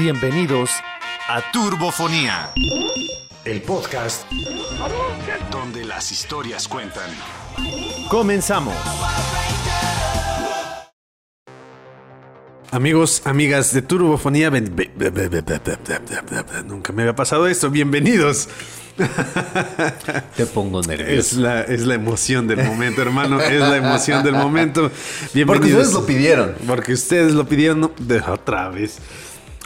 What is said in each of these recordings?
Bienvenidos a Turbofonía, el podcast donde las historias cuentan. Comenzamos. Amigos, amigas de Turbofonía, ben... nunca me había pasado esto. Bienvenidos. Te pongo nervioso. Es la, es la emoción del momento, hermano. Es la emoción del momento. Bienvenidos. Porque ustedes lo pidieron. Porque ustedes lo pidieron otra vez.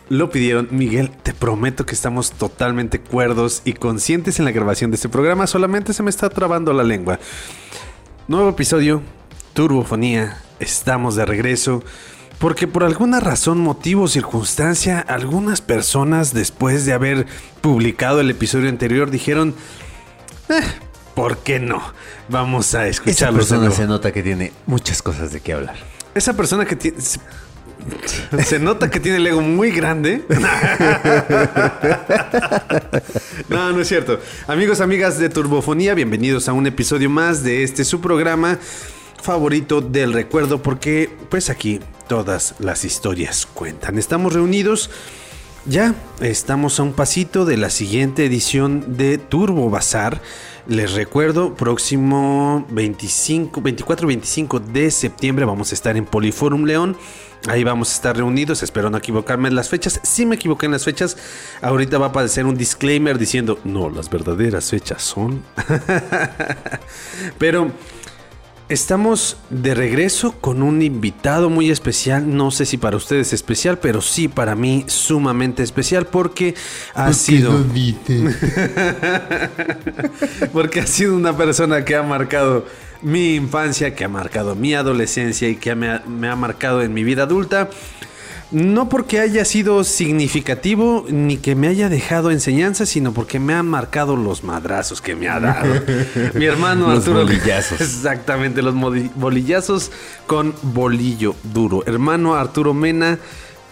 Lo pidieron. Miguel, te prometo que estamos totalmente cuerdos y conscientes en la grabación de este programa. Solamente se me está trabando la lengua. Nuevo episodio, Turbofonía. Estamos de regreso. Porque por alguna razón, motivo o circunstancia, algunas personas después de haber publicado el episodio anterior dijeron, "Eh, ¿por qué no? Vamos a Esa escucharlos de persona nuevo". se nota que tiene muchas cosas de qué hablar. Esa persona que tiene. Se, nota que tiene el ego muy grande. No, no es cierto. Amigos, amigas de Turbofonía, bienvenidos a un episodio más de este su programa favorito del recuerdo, porque pues aquí todas las historias cuentan. Estamos reunidos. Ya estamos a un pasito de la siguiente edición de Turbo Bazar. Les recuerdo, próximo 25, 24-25 de septiembre vamos a estar en Poliforum León. Ahí vamos a estar reunidos. Espero no equivocarme en las fechas. Si me equivoqué en las fechas, ahorita va a aparecer un disclaimer diciendo, no, las verdaderas fechas son... Pero Estamos de regreso con un invitado muy especial. No sé si para ustedes especial, pero sí para mí sumamente especial porque ha sido. porque ha sido una persona que ha marcado mi infancia, que ha marcado mi adolescencia y que me ha, me ha marcado en mi vida adulta. No porque haya sido significativo ni que me haya dejado enseñanza, sino porque me han marcado los madrazos que me ha dado. Mi hermano Los Arturo. bolillazos. Exactamente, los bolillazos con bolillo duro. Hermano Arturo Mena,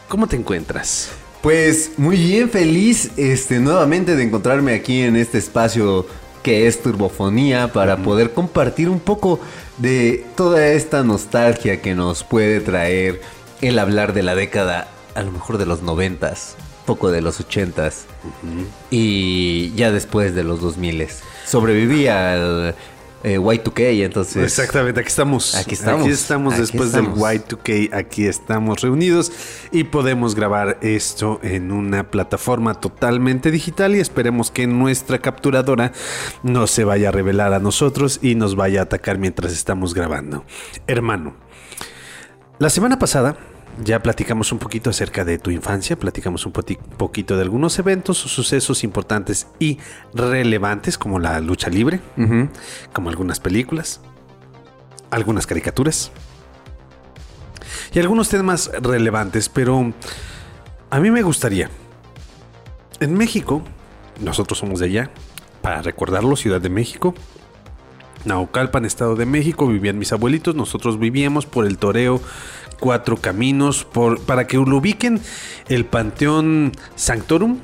¿cómo te encuentras? Pues muy bien, feliz este, nuevamente de encontrarme aquí en este espacio que es Turbofonía para poder compartir un poco de toda esta nostalgia que nos puede traer el hablar de la década, a lo mejor de los noventas, poco de los ochentas y ya después de los 2000 Sobreviví al eh, Y2K, entonces... Exactamente, aquí estamos. Aquí estamos. Aquí estamos Aquí después estamos. del Y2K. Aquí estamos reunidos y podemos grabar esto en una plataforma totalmente digital y esperemos que nuestra capturadora no se vaya a revelar a nosotros y nos vaya a atacar mientras estamos grabando. Hermano, la semana pasada ya platicamos un poquito acerca de tu infancia, platicamos un poquito de algunos eventos, sucesos importantes y relevantes como la lucha libre, como algunas películas, algunas caricaturas y algunos temas relevantes, pero a mí me gustaría, en México, nosotros somos de allá, para recordarlo, Ciudad de México, Naucalpan, Estado de México, vivían mis abuelitos, nosotros vivíamos por el toreo Cuatro Caminos, para que lo ubiquen, el Panteón Sanctorum,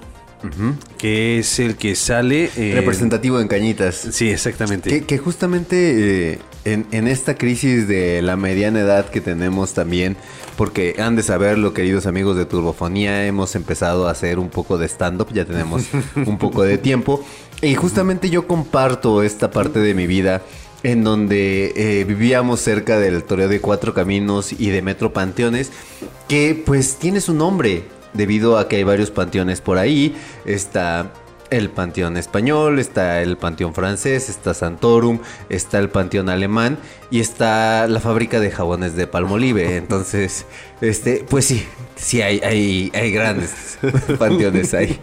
que es el que sale... en- Representativo en Cañitas. Sí, exactamente. Que, que justamente eh, en, en esta crisis de la mediana edad que tenemos también, porque han de saberlo, queridos amigos de Turbofonía, hemos empezado a hacer un poco de stand-up, ya tenemos un poco de tiempo. Y justamente yo comparto esta parte de mi vida en donde eh, vivíamos cerca del Toreo de Cuatro Caminos y de Metro Panteones, que pues tiene su nombre, debido a que hay varios panteones por ahí. Está el panteón español, está el panteón francés, está Santorum, está el panteón alemán y está la fábrica de jabones de Palmolive. Entonces, este, pues sí, sí hay, hay, hay grandes panteones ahí.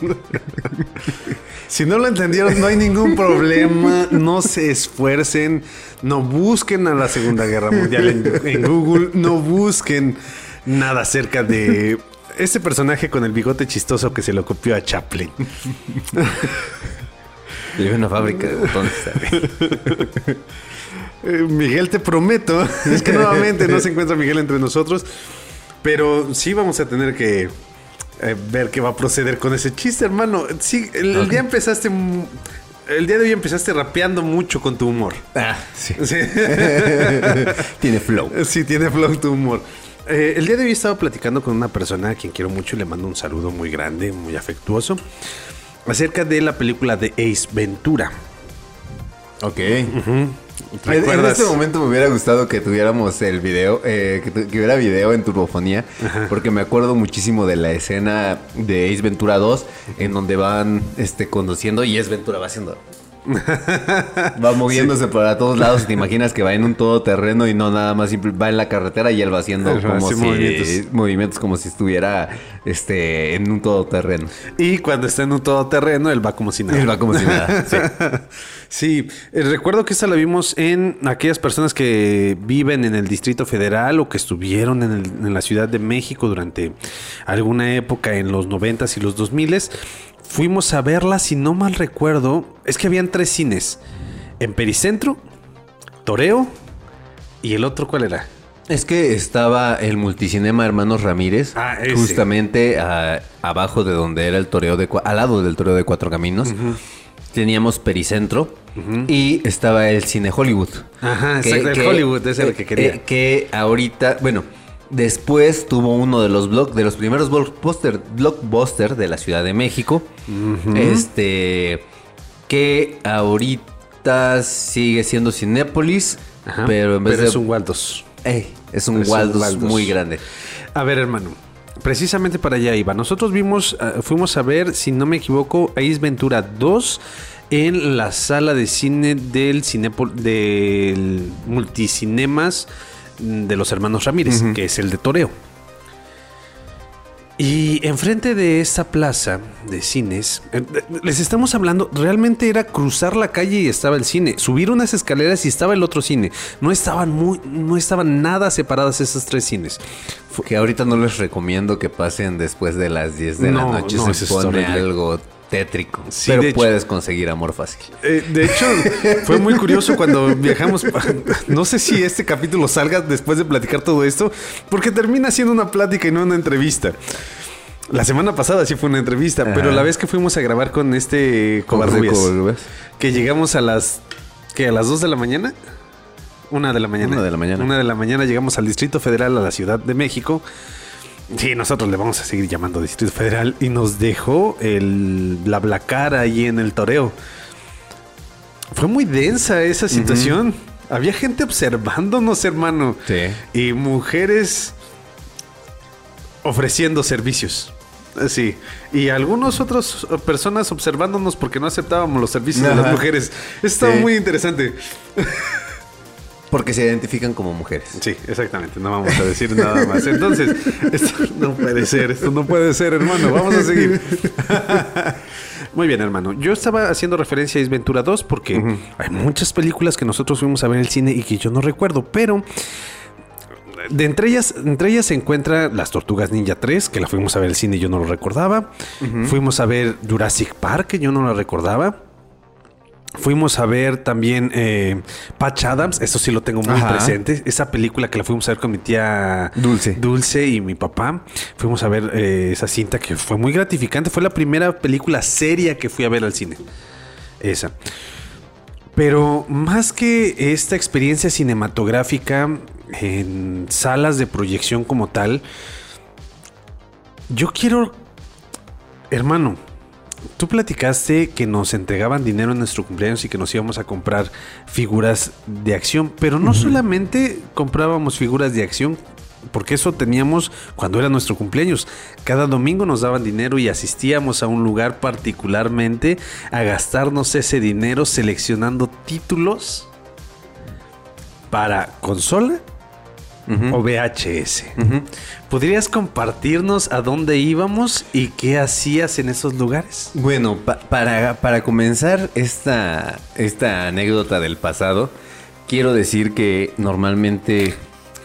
Si no lo entendieron, no hay ningún problema. No se esfuercen. No busquen a la Segunda Guerra Mundial en, en Google. No busquen nada acerca de este personaje con el bigote chistoso que se lo copió a Chaplin. Hay una fábrica de botones. Eh, Miguel, te prometo. Es que nuevamente no se encuentra Miguel entre nosotros. Pero sí vamos a tener que eh, ver qué va a proceder con ese chiste, hermano. Sí, el, día empezaste. El día de hoy empezaste rapeando mucho con tu humor. Ah, sí. Sí. Tiene flow. Sí, tiene flow tu humor. Eh, el día de hoy estaba platicando con una persona a quien quiero mucho y le mando un saludo muy grande, muy afectuoso, acerca de la película de Ace Ventura. Ok. En este momento me hubiera gustado que tuviéramos el video, eh, que, hubiera video en turbofonía, porque me acuerdo muchísimo de la escena de Ace Ventura 2, en donde van este, conduciendo y Ace Ventura va haciendo... va moviéndose para todos lados y te imaginas que va en un todoterreno y no nada más va en la carretera y él va haciendo como si, movimientos. movimientos. como si estuviera este en un todoterreno. Y cuando está en un todoterreno él va como si nada. Él va como si nada. Sí. Sí, eh, recuerdo que esta la vimos en aquellas personas que viven en el Distrito Federal o que estuvieron en, la Ciudad de México durante alguna época en los 90 y los 2000 Fuimos a verla, si no mal recuerdo, es que habían tres cines. En Pericentro, Toreo y el otro, ¿cuál era? Es que estaba el multicinema Hermanos Ramírez, ah, justamente abajo de donde era el toreo de al lado del toreo de Cuatro Caminos. Teníamos Pericentro, y estaba el cine Hollywood. Ajá, exacto, el Hollywood, ese es el que quería. Eh, que ahorita, bueno, después tuvo uno de los de los primeros blockbuster, blockbuster de la Ciudad de México. Este que ahorita sigue siendo Cinépolis, pero en vez de es un Waldos. es un, Waldos, muy grande. A ver, hermano. Precisamente para allá iba. Nosotros vimos, ah, fuimos a ver, si no me equivoco, Ace Ventura 2 en la sala de cine del, cine, del Multicinemas de los hermanos Ramírez, que es el de Toreo. Y enfrente de esta plaza de cines, eh, les estamos hablando, realmente era cruzar la calle y estaba el cine, subir unas escaleras y estaba el otro cine. No estaban muy, no estaban nada separadas esas tres cines. Que ahorita no les recomiendo que pasen después de las 10 de la noche. se pone algo tétrico. pero puedes conseguir amor fácil. Eh, de hecho, fue muy curioso cuando viajamos. No sé si este capítulo salga después de platicar todo esto, porque termina siendo una plática y no una entrevista. La semana pasada sí fue una entrevista, pero la vez que fuimos a grabar con este Covarrubias, que llegamos a las que a las 2 de la mañana, una de la mañana, una de la mañana, una de la mañana llegamos al Distrito Federal a la Ciudad de México Sí, nosotros le vamos a seguir llamando Distrito Federal y nos dejó el cara ahí en el toreo. Fue muy densa esa situación. Había gente observándonos, hermano. Sí. Y mujeres ofreciendo servicios. Sí. Y algunas otras personas observándonos porque no aceptábamos los servicios de las mujeres. Estaba muy interesante. Porque se identifican como mujeres. Sí, exactamente. No vamos a decir nada más. Entonces, esto no puede ser, esto no puede ser, hermano. Vamos a seguir. Muy bien, hermano. Yo estaba haciendo referencia a Isventura 2 porque hay muchas películas que nosotros fuimos a ver en el cine y que yo no recuerdo, pero de entre ellas, entre ellas se encuentra Las Tortugas Ninja 3, que la fuimos a ver el cine y yo no lo recordaba. Fuimos a ver Jurassic Park, que yo no la recordaba. Fuimos a ver también eh, Patch Adams, eso sí lo tengo muy presente. Esa película que la fuimos a ver con mi tía Dulce, Dulce y mi papá. Fuimos a ver eh, esa cinta que fue muy gratificante. Fue la primera película seria que fui a ver al cine. Esa. Pero más que esta experiencia cinematográfica en salas de proyección como tal, yo quiero, hermano, Tú platicaste que nos entregaban dinero en nuestro cumpleaños y que nos íbamos a comprar figuras de acción, pero no solamente comprábamos figuras de acción, porque eso teníamos cuando era nuestro cumpleaños. Cada domingo nos daban dinero y asistíamos a un lugar particularmente a gastarnos ese dinero seleccionando títulos para consola o VHS. ¿Podrías compartirnos a dónde íbamos y qué hacías en esos lugares? Bueno, para, para, comenzar esta, esta anécdota del pasado, quiero decir que normalmente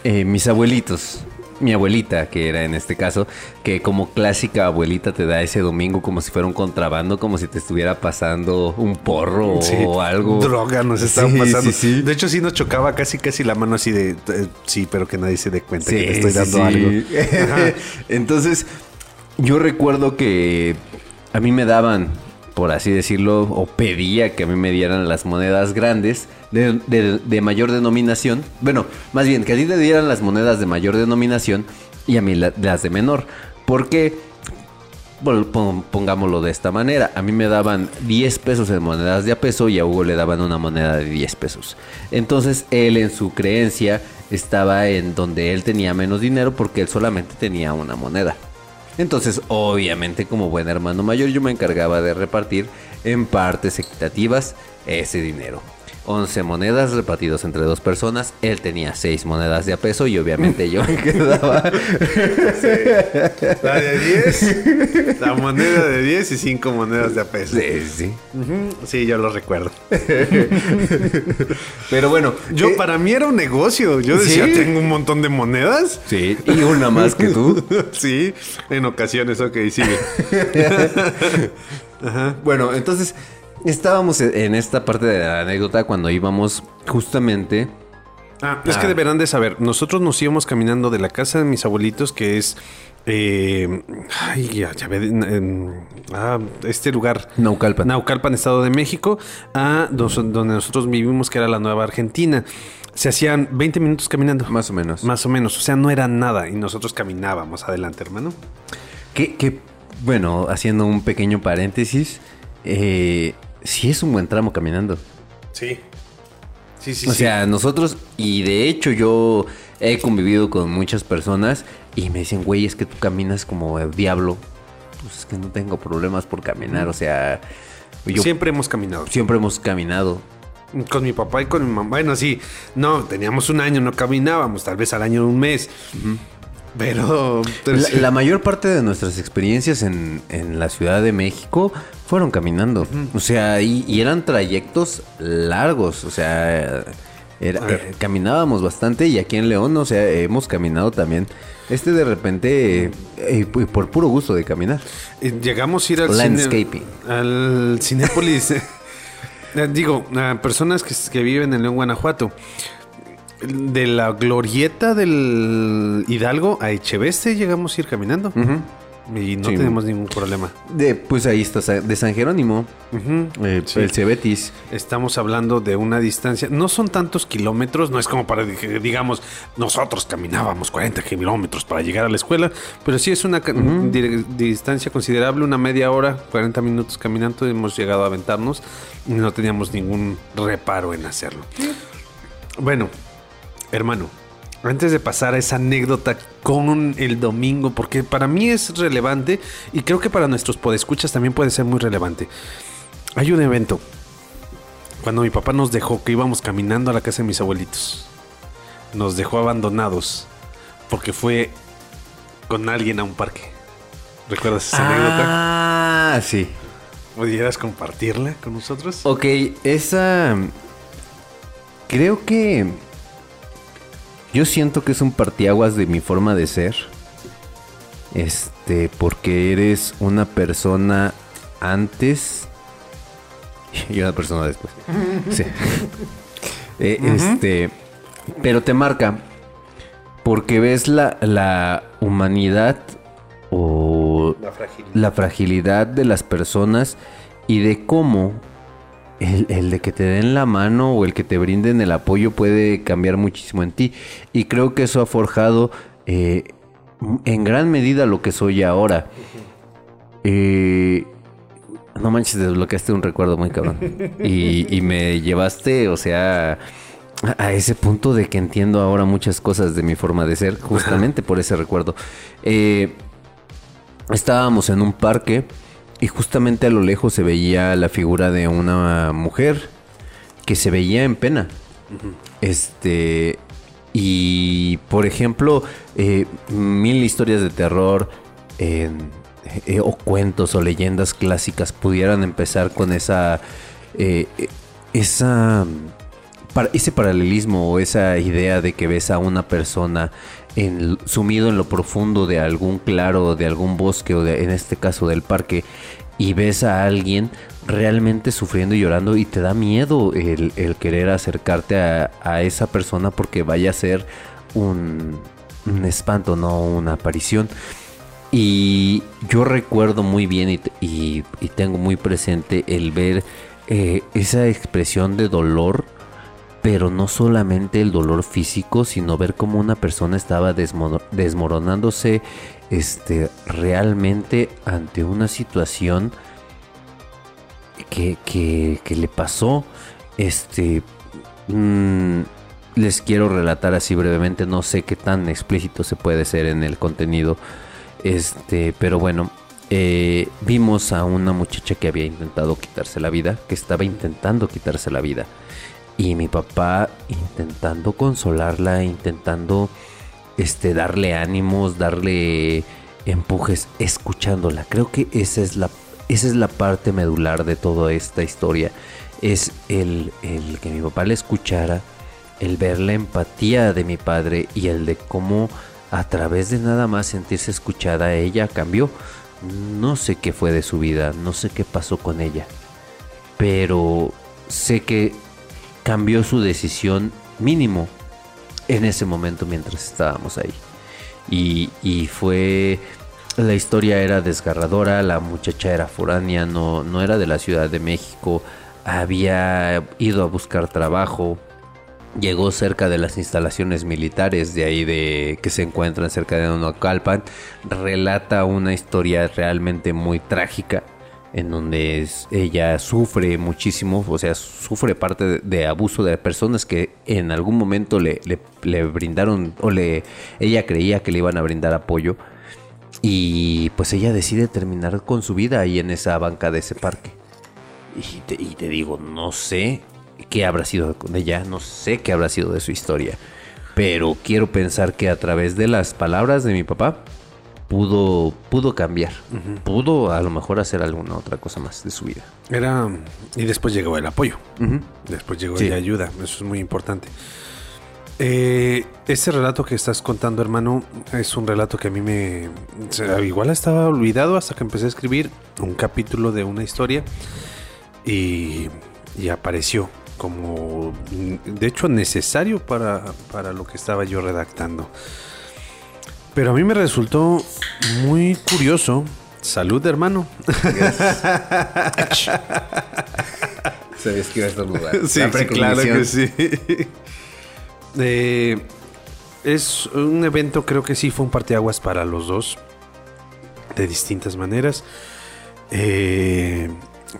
eh, mis abuelitos mi abuelita, que era en este caso, que como clásica abuelita te da ese domingo como si fuera un contrabando, como si te estuviera pasando un porro o algo. Droga nos estaba pasando. de hecho, sí nos chocaba casi casi la mano así de, sí, pero que nadie se dé cuenta que te estoy dando algo. Entonces, yo recuerdo que a mí me daban por así decirlo, o pedía que a mí me dieran las monedas grandes de, mayor denominación. Bueno, más bien, que a ti te dieran las monedas de mayor denominación y a mí las de menor. Porque, pongámoslo de esta manera, a mí me daban 10 pesos en monedas de a peso y a Hugo le daban una moneda de 10 pesos. Entonces él en su creencia estaba en donde él tenía menos dinero porque él solamente tenía una moneda. Entonces, obviamente, como buen hermano mayor, yo me encargaba de repartir en partes equitativas ese dinero. 11 monedas repartidos entre dos personas. Él tenía 6 monedas de a peso y obviamente yo me quedaba. La de 10, la moneda de 10 y 5 monedas de a peso. Sí, sí. Sí, yo lo recuerdo. Pero bueno. Yo, eh, para mí era un negocio. Yo decía, tengo un montón de monedas. Sí, y una más que tú. sí, en ocasiones, ok, sigue. Ajá. Bueno, entonces Estábamos e-, en esta parte de la anécdota cuando íbamos justamente. Ah, es que deberán de saber. Nosotros nos íbamos caminando de la casa de mis abuelitos, que es. Eh, ay, ya, ya ve, ah, este lugar. Naucalpan. Naucalpan, Estado de México, a donde nosotros vivimos, que era la Nueva Argentina. Se hacían 20 minutos caminando. Más o menos. Más o menos. O sea, no era nada. Y nosotros caminábamos adelante, hermano. Que, que bueno, haciendo un pequeño paréntesis. Eh, sí es un buen tramo caminando. Sí. Sí, sí, o sea, nosotros, y de hecho yo he convivido con muchas personas y me dicen, güey, es que tú caminas como el diablo. Pues es que no tengo problemas por caminar, o sea... siempre hemos caminado. Siempre hemos caminado. Con mi papá y con mi mamá. Bueno, sí, no, teníamos un año, no caminábamos, tal vez al año un mes. Pero... la, mayor parte de nuestras experiencias en, en la Ciudad de México fueron caminando. O sea, y, eran trayectos largos. O sea, eh, caminábamos bastante y aquí en León, o sea, hemos caminado también. Este de repente, eh, por puro gusto de caminar. Llegamos a ir al Landscaping. al Cinépolis. Eh, digo, a personas que, viven en León, Guanajuato. De la glorieta del Hidalgo a Echeveste llegamos a ir caminando. Y no tenemos ningún problema. De, pues ahí está, de San Jerónimo, eh, el Cebetis. Estamos hablando de una distancia, no son tantos kilómetros, no es como para que digamos, nosotros caminábamos 40 kilómetros para llegar a la escuela, pero sí es una distancia considerable, una media hora, 40 minutos caminando, hemos llegado a aventarnos y no teníamos ningún reparo en hacerlo. Bueno, hermano, antes de pasar a esa anécdota con el domingo, porque para mí es relevante y creo que para nuestros podescuchas también puede ser muy relevante. Hay un evento. Cuando mi papá nos dejó que íbamos caminando a la casa de mis abuelitos. Nos dejó abandonados porque fue con alguien a un parque. ¿Recuerdas esa anécdota? Ah, sí. ¿Pudieras compartirla con nosotros? Ok, esa... Creo que yo siento que es un partiaguas de mi forma de ser. Este, porque eres una persona antes y una persona después. Sí. Eh, este, pero te marca porque ves la, la humanidad o la fragilidad de las personas y de cómo el, de que te den la mano o el que te brinden el apoyo puede cambiar muchísimo en ti. Y creo que eso ha forjado eh, en gran medida lo que soy ahora. Eh, no manches, desbloqueaste un recuerdo muy cabrón. Y, me llevaste, o sea, a, ese punto de que entiendo ahora muchas cosas de mi forma de ser, justamente por ese recuerdo. Eh, estábamos en un parque y justamente a lo lejos se veía la figura de una mujer que se veía en pena. Este. Y por ejemplo, eh, mil historias de terror eh, o cuentos o leyendas clásicas pudieran empezar con esa. Eh, esa. ese paralelismo o esa idea de que ves a una persona en, sumido en lo profundo de algún claro, de algún bosque o de, en este caso del parque y ves a alguien realmente sufriendo y llorando y te da miedo el, querer acercarte a, esa persona porque vaya a ser un, espanto, no una aparición. Y yo recuerdo muy bien y, tengo muy presente el ver eh, esa expresión de dolor, pero no solamente el dolor físico, sino ver cómo una persona estaba desmoronándose este, realmente ante una situación que, que, le pasó. Este, mm, les quiero relatar así brevemente, no sé qué tan explícito se puede ser en el contenido este, pero bueno, eh, vimos a una muchacha que había intentado quitarse la vida, que estaba intentando quitarse la vida. Y mi papá intentando consolarla, intentando este, darle ánimos, darle empujes, escuchándola. Creo que esa es la, esa es la parte medular de toda esta historia. Es el, el que mi papá le escuchara, el ver la empatía de mi padre y el de cómo a través de nada más sentirse escuchada, ella cambió. No sé qué fue de su vida, no sé qué pasó con ella, pero sé que cambió su decisión mínimo en ese momento mientras estábamos ahí. Y, y fue... La historia era desgarradora, la muchacha era foránea, no, no era de la Ciudad de México, había ido a buscar trabajo, llegó cerca de las instalaciones militares de ahí de que se encuentran cerca de Nonocalpan, relata una historia realmente muy trágica en donde ella sufre muchísimo, o sea, sufre parte de, abuso de personas que en algún momento le, le, brindaron o le ella creía que le iban a brindar apoyo y pues ella decide terminar con su vida ahí en esa banca de ese parque. Y y te digo, no sé qué habrá sido de ella, no sé qué habrá sido de su historia, pero quiero pensar que a través de las palabras de mi papá pudo, pudo cambiar, pudo a lo mejor hacer alguna otra cosa más de su vida. Era y después llegó el apoyo, después llegó la ayuda, eso es muy importante. Eh, ese relato que estás contando, hermano, es un relato que a mí me... Igual estaba olvidado hasta que empecé a escribir un capítulo de una historia y, y apareció como de hecho necesario para, para lo que estaba yo redactando. Pero a mí me resultó muy curioso. Salud, hermano. Sabes que iba a estornudar. Sí, sí claro que sí. Eh, es un evento, creo que sí fue un parteaguas para los dos. De distintas maneras. Eh,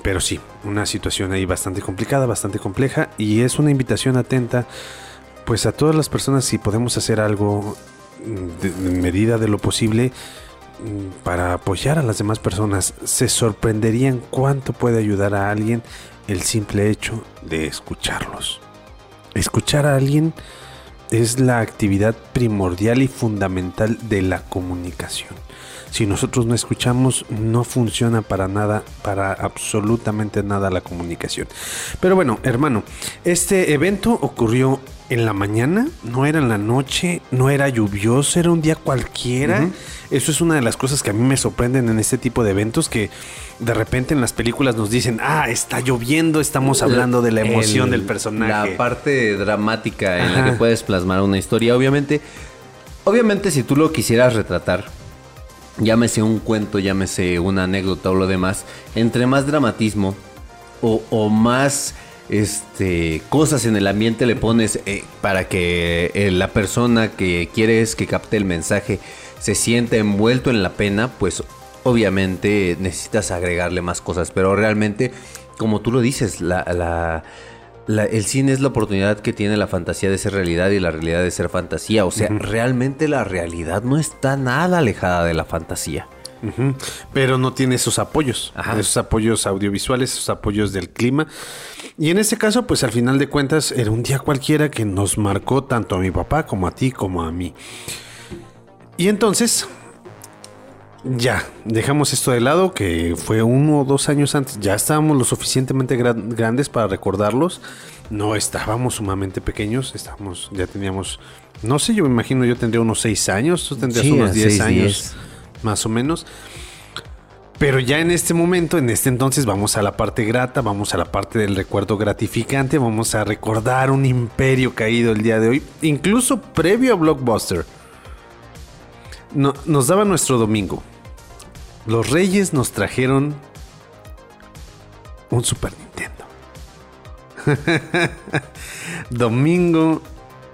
pero sí, una situación ahí bastante complicada, bastante compleja y es una invitación atenta pues a todas las personas si podemos hacer algo en medida de lo posible mm, para apoyar a las demás personas. Se sorprenderían cuánto puede ayudar a alguien el simple hecho de escucharlos. Escuchar a alguien es la actividad primordial y fundamental de la comunicación. Si nosotros no escuchamos, no funciona para nada, para absolutamente nada la comunicación. Pero bueno, hermano, este evento ocurrió en la mañana, no era en la noche, no era lluvioso, era un día cualquiera. Eso es una de las cosas que a mí me sorprenden en este tipo de eventos que de repente en las películas nos dicen, ah, está lloviendo, estamos hablando de la emoción del personaje. La parte dramática en la que puedes plasmar una historia, obviamente. Obviamente si tú lo quisieras retratar llámese un cuento, llámese una anécdota o lo demás, entre más dramatismo o, más este, cosas en el ambiente le pones eh, para que eh, la persona que quieres que capte el mensaje se sienta envuelto en la pena, pues obviamente necesitas agregarle más cosas, pero realmente, como tú lo dices, la, la el cine es la oportunidad que tiene la fantasía de ser realidad y la realidad de ser fantasía. O sea, realmente la realidad no está nada alejada de la fantasía. Pero no tiene esos apoyos, esos apoyos audiovisuales, esos apoyos del clima. Y en este caso, pues al final de cuentas, era un día cualquiera que nos marcó tanto a mi papá como a ti como a mí. Y entonces, ya, dejamos esto de lado, que fue uno o dos años antes. Ya estábamos lo suficientemente grandes para recordarlos. No estábamos sumamente pequeños, estábamos, ya teníamos, no sé, yo me imagino yo tendría unos seis años, tú tendrías unos diez años, más o menos. Pero ya en este momento, en este entonces, vamos a la parte grata, vamos a la parte del recuerdo gratificante, vamos a recordar un imperio caído el día de hoy, incluso previo a Blockbuster. No, nos daba nuestro domingo los reyes nos trajeron un Super Nintendo. Domingo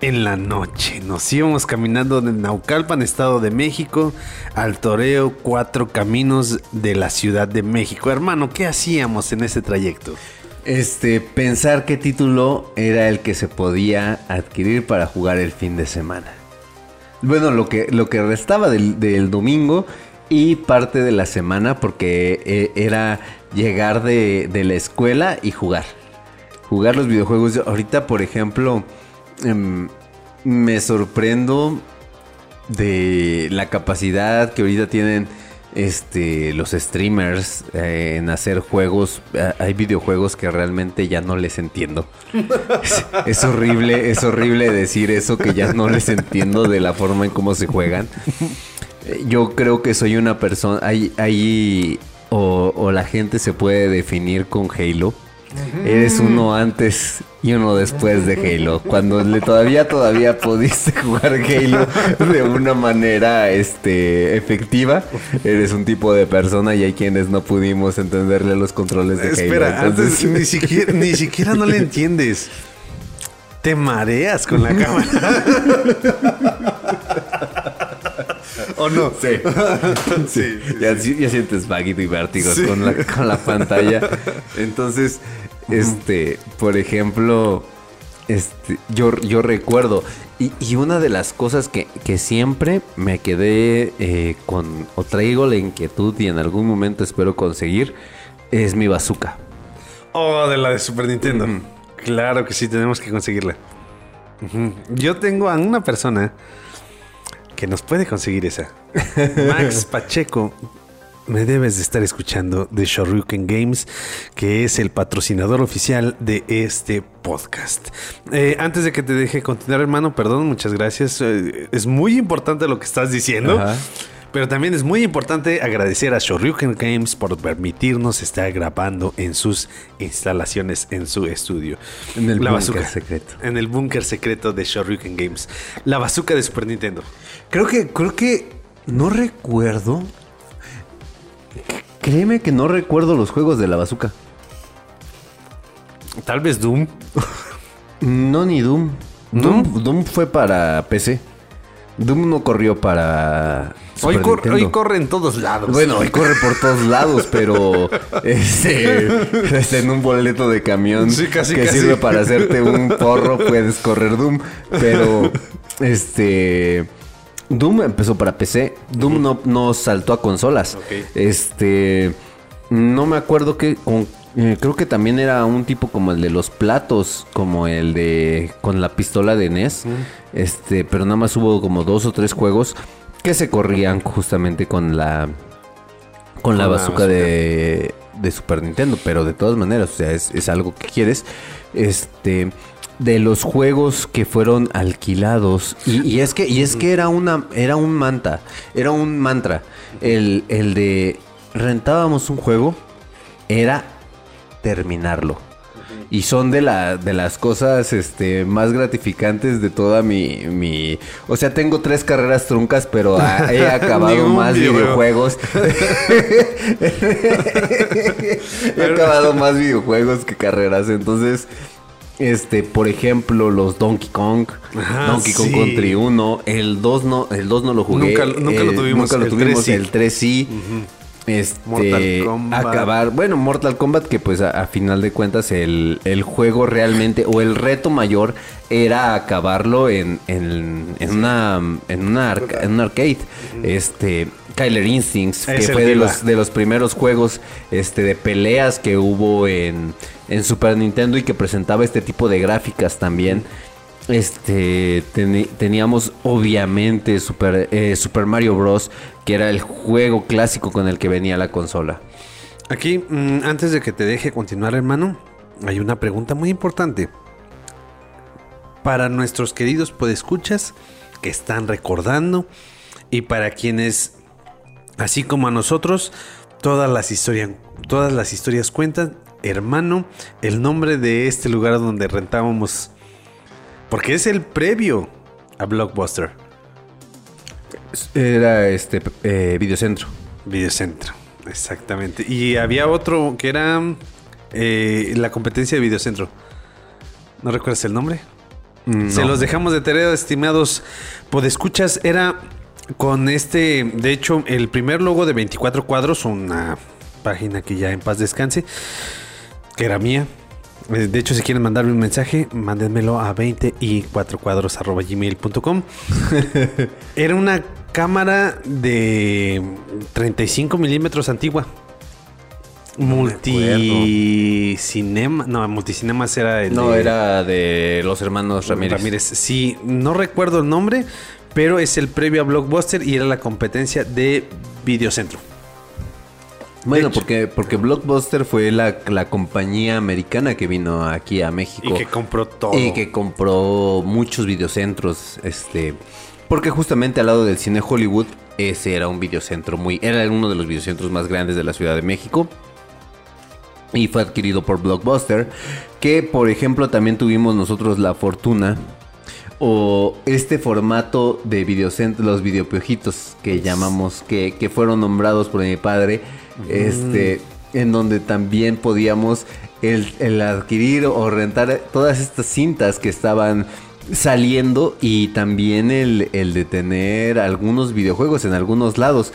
en la noche. Nos íbamos caminando de Naucalpan, Estado de México, al Toreo Cuatro Caminos de la Ciudad de México. Hermano, ¿qué hacíamos en ese trayecto? Este, pensar qué título era el que se podía adquirir para jugar el fin de semana. Bueno, lo que, lo que restaba del, domingo y parte de la semana porque eh, era llegar de, de la escuela y jugar. Jugar los videojuegos. Ahorita, por ejemplo, Em, me sorprendo de la capacidad que ahorita tienen este, los streamers eh, en hacer juegos. Eh, hay videojuegos que realmente ya no les entiendo. Es, horrible, es horrible decir eso que ya no les entiendo de la forma en cómo se juegan. Yo creo que soy una persona. Ahí, o la gente se puede definir con Halo Eres uno antes y uno después de Halo. Cuando le todavía todavía pudiste jugar Halo de una manera este efectiva, eres un tipo de persona y hay quienes no pudimos entenderle los controles de Halo. Espera, antes ni siquiera, ni siquiera no le entiendes. Te mareas con la cámara. ¿O no? Sí. sí, ya, sientes vaguito y vértigos con, la, con la pantalla. Entonces, este, por ejemplo, este, yo, yo recuerdo, y, una de las cosas que, siempre me quedé eh, con, o traigo la inquietud y en algún momento espero conseguir, es mi bazooka. Oh, de la de Super Nintendo. Claro que sí, tenemos que conseguirla. Yo tengo a una persona que nos puede conseguir esa. Max Pacheco me debes de estar escuchando de Shoryuken Games, que es el patrocinador oficial de este podcast. Eh, antes de que te deje continuar, hermano, perdón, muchas gracias. Eh, es muy importante lo que estás diciendo. Pero también es muy importante agradecer a Shoryuken Games por permitirnos estar grabando en sus instalaciones, en su estudio. En el búnker secreto. En el búnker secreto de Shoryuken Games. La bazooka de Super Nintendo. Creo que, creo que no recuerdo Créeme que no recuerdo los juegos de la bazooka. Tal vez Doom. no, ni Doom. Doom. Doom. fue para PC. Doom no corrió para. hoy, corre en todos lados. Bueno, hoy corre por todos lados, pero este, este, en un boleto de camión que sirve para hacerte un porro puedes correr Doom, pero este Doom empezó para PC. Doom no, no, saltó a consolas. Este. No me acuerdo que. Eh, creo que también era un tipo como el de los platos, como el de. con la pistola de NES. Este. Pero nada más hubo como dos o tres juegos que se corrían justamente con la. con, la bazooka, De, de Super Nintendo. Pero de todas maneras, o sea, es, es algo que quieres. Este de los juegos que fueron alquilados. Y, es que y es que era una era un manta era un mantra. El, el de rentábamos un juego era terminarlo. Y son de la de las cosas este más gratificantes de toda mi mi o sea tengo tres carreras truncas pero he acabado más videojuegos. He acabado más videojuegos que carreras. Entonces este, por ejemplo, los Donkey Kong, Donkey Kong Country 1, el 2 no, el 2 no lo jugué. Nunca, nunca lo tuvimos. Nunca lo tuvimos, el 3 sí. Este, Mortal Kombat. acabar, bueno, Mortal Kombat que pues a, final de cuentas el, el, juego realmente o el reto mayor era acabarlo en, en, en una en una en un arcade. Este, Kyler Instincts, que fue de los, de los primeros juegos este, de peleas que hubo en, en Super Nintendo y que presentaba este tipo de gráficas también. Este teníamos obviamente Super, eh, Super Mario Bros. que era el juego clásico con el que venía la consola. Aquí, mm, antes de que te deje continuar, hermano, hay una pregunta muy importante. Para nuestros queridos podescuchas que están recordando y para quienes, así como a nosotros, todas las historias, todas las historias cuentan hermano, el nombre de este lugar donde rentábamos. Porque es el previo a Blockbuster. Era este eh, Videocentro. Videocentro, exactamente. Y había otro que era eh, la competencia de Videocentro. ¿No recuerdas el nombre? Se los dejamos de tarea, estimados podescuchas. Era con este, de hecho, el primer logo de 24 cuadros, una página que ya en paz descanse, que era mía. Eh, De hecho, si quieren mandarme un mensaje, mándenmelo a 20 y 4 cuadros gmail.com. Era una cámara de 35 milímetros antigua. Multicinema. No, Multicinemas era el. No, de- era de los hermanos Ramírez. Sí, no recuerdo el nombre, pero es el previo a Blockbuster y era la competencia de Videocentro. Bueno, porque, porque Blockbuster fue la, la compañía americana que vino aquí a México. Y que compró todo. Y que compró muchos videocentros. Este. Porque justamente al lado del cine Hollywood, ese era un videocentro muy. Era uno de los videocentros más grandes de la Ciudad de México. Y fue adquirido por Blockbuster. Que por ejemplo también tuvimos nosotros la fortuna. O este formato de videocentro, los videopiojitos que llamamos, que, que fueron nombrados por mi padre. Este. En donde también podíamos el, el adquirir o rentar todas estas cintas que estaban saliendo y también el, el de tener algunos videojuegos en algunos lados.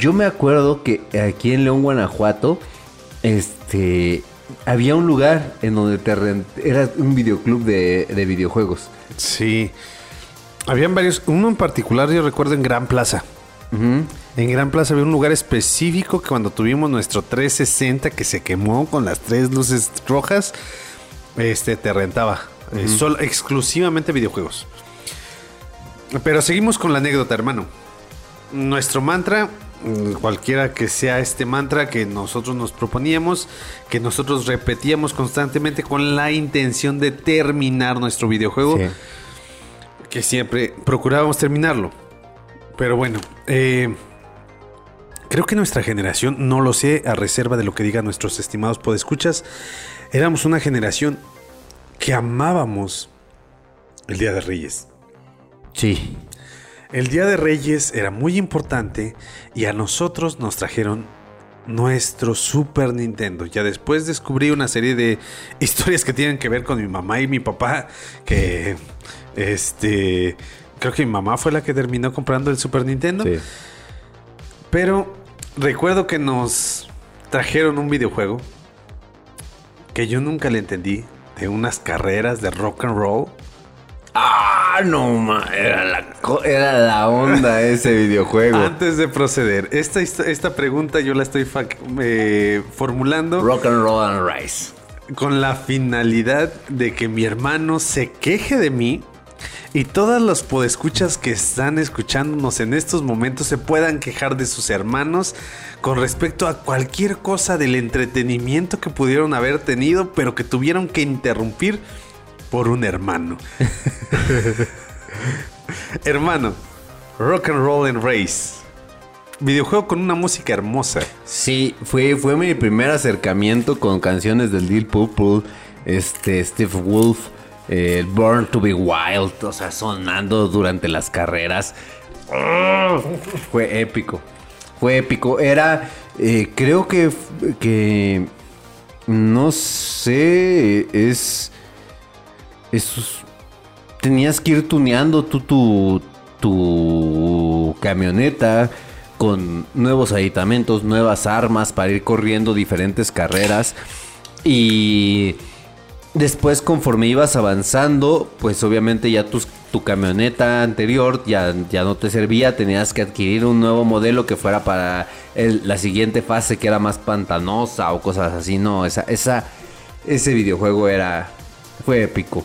Yo me acuerdo que aquí en León, Guanajuato, este, había un lugar en donde te rent- era un videoclub de, de videojuegos. Sí. Habían varios. Uno en particular, yo recuerdo en Gran Plaza. En Gran Plaza había un lugar específico que cuando tuvimos nuestro 360 que se quemó con las tres luces rojas, este te rentaba. Eh, solo, exclusivamente videojuegos. Pero seguimos con la anécdota, hermano. Nuestro mantra, cualquiera que sea este mantra que nosotros nos proponíamos, que nosotros repetíamos constantemente con la intención de terminar nuestro videojuego, Sí. que siempre procurábamos terminarlo. Pero bueno, eh, creo que nuestra generación, no lo sé, a reserva de lo que digan nuestros estimados podescuchas, éramos una generación que amábamos el Día de Reyes. Sí. El Día de Reyes era muy importante y a nosotros nos trajeron nuestro Super Nintendo. Ya después descubrí una serie de historias que tienen que ver con mi mamá y mi papá, que este creo que mi mamá fue la que terminó comprando el Super Nintendo, Sí. pero recuerdo que nos trajeron un videojuego que yo nunca le entendí de unas carreras de rock and roll. Ah, no, ma, era la, era la onda ese videojuego. Antes de proceder, esta, esta pregunta yo la estoy eh, formulando Rock and Roll and Rise. con la finalidad de que mi hermano se queje de mí y todas los podescuchas que están escuchándonos en estos momentos se puedan quejar de sus hermanos con respecto a cualquier cosa del entretenimiento que pudieron haber tenido, pero que tuvieron que interrumpir por un hermano. hermano, Rock and Roll and Race. Videojuego con una música hermosa. Sí, fue, fue mi primer acercamiento con canciones del Deal Purple, este, Steve Wolf, eh, el Born to be Wild, o sea, sonando durante las carreras. Fue épico, fue épico. Era, eh, creo que, que, no sé, es, tenías que ir tuneando tú tu, tu camioneta con nuevos aditamentos, nuevas armas para ir corriendo diferentes carreras. Y después conforme ibas avanzando, pues obviamente ya tus- tu camioneta anterior ya, ya no te servía, tenías que adquirir un nuevo modelo que fuera para la siguiente fase que era más pantanosa o cosas así. No, esa, esa, ese videojuego era... fue épico.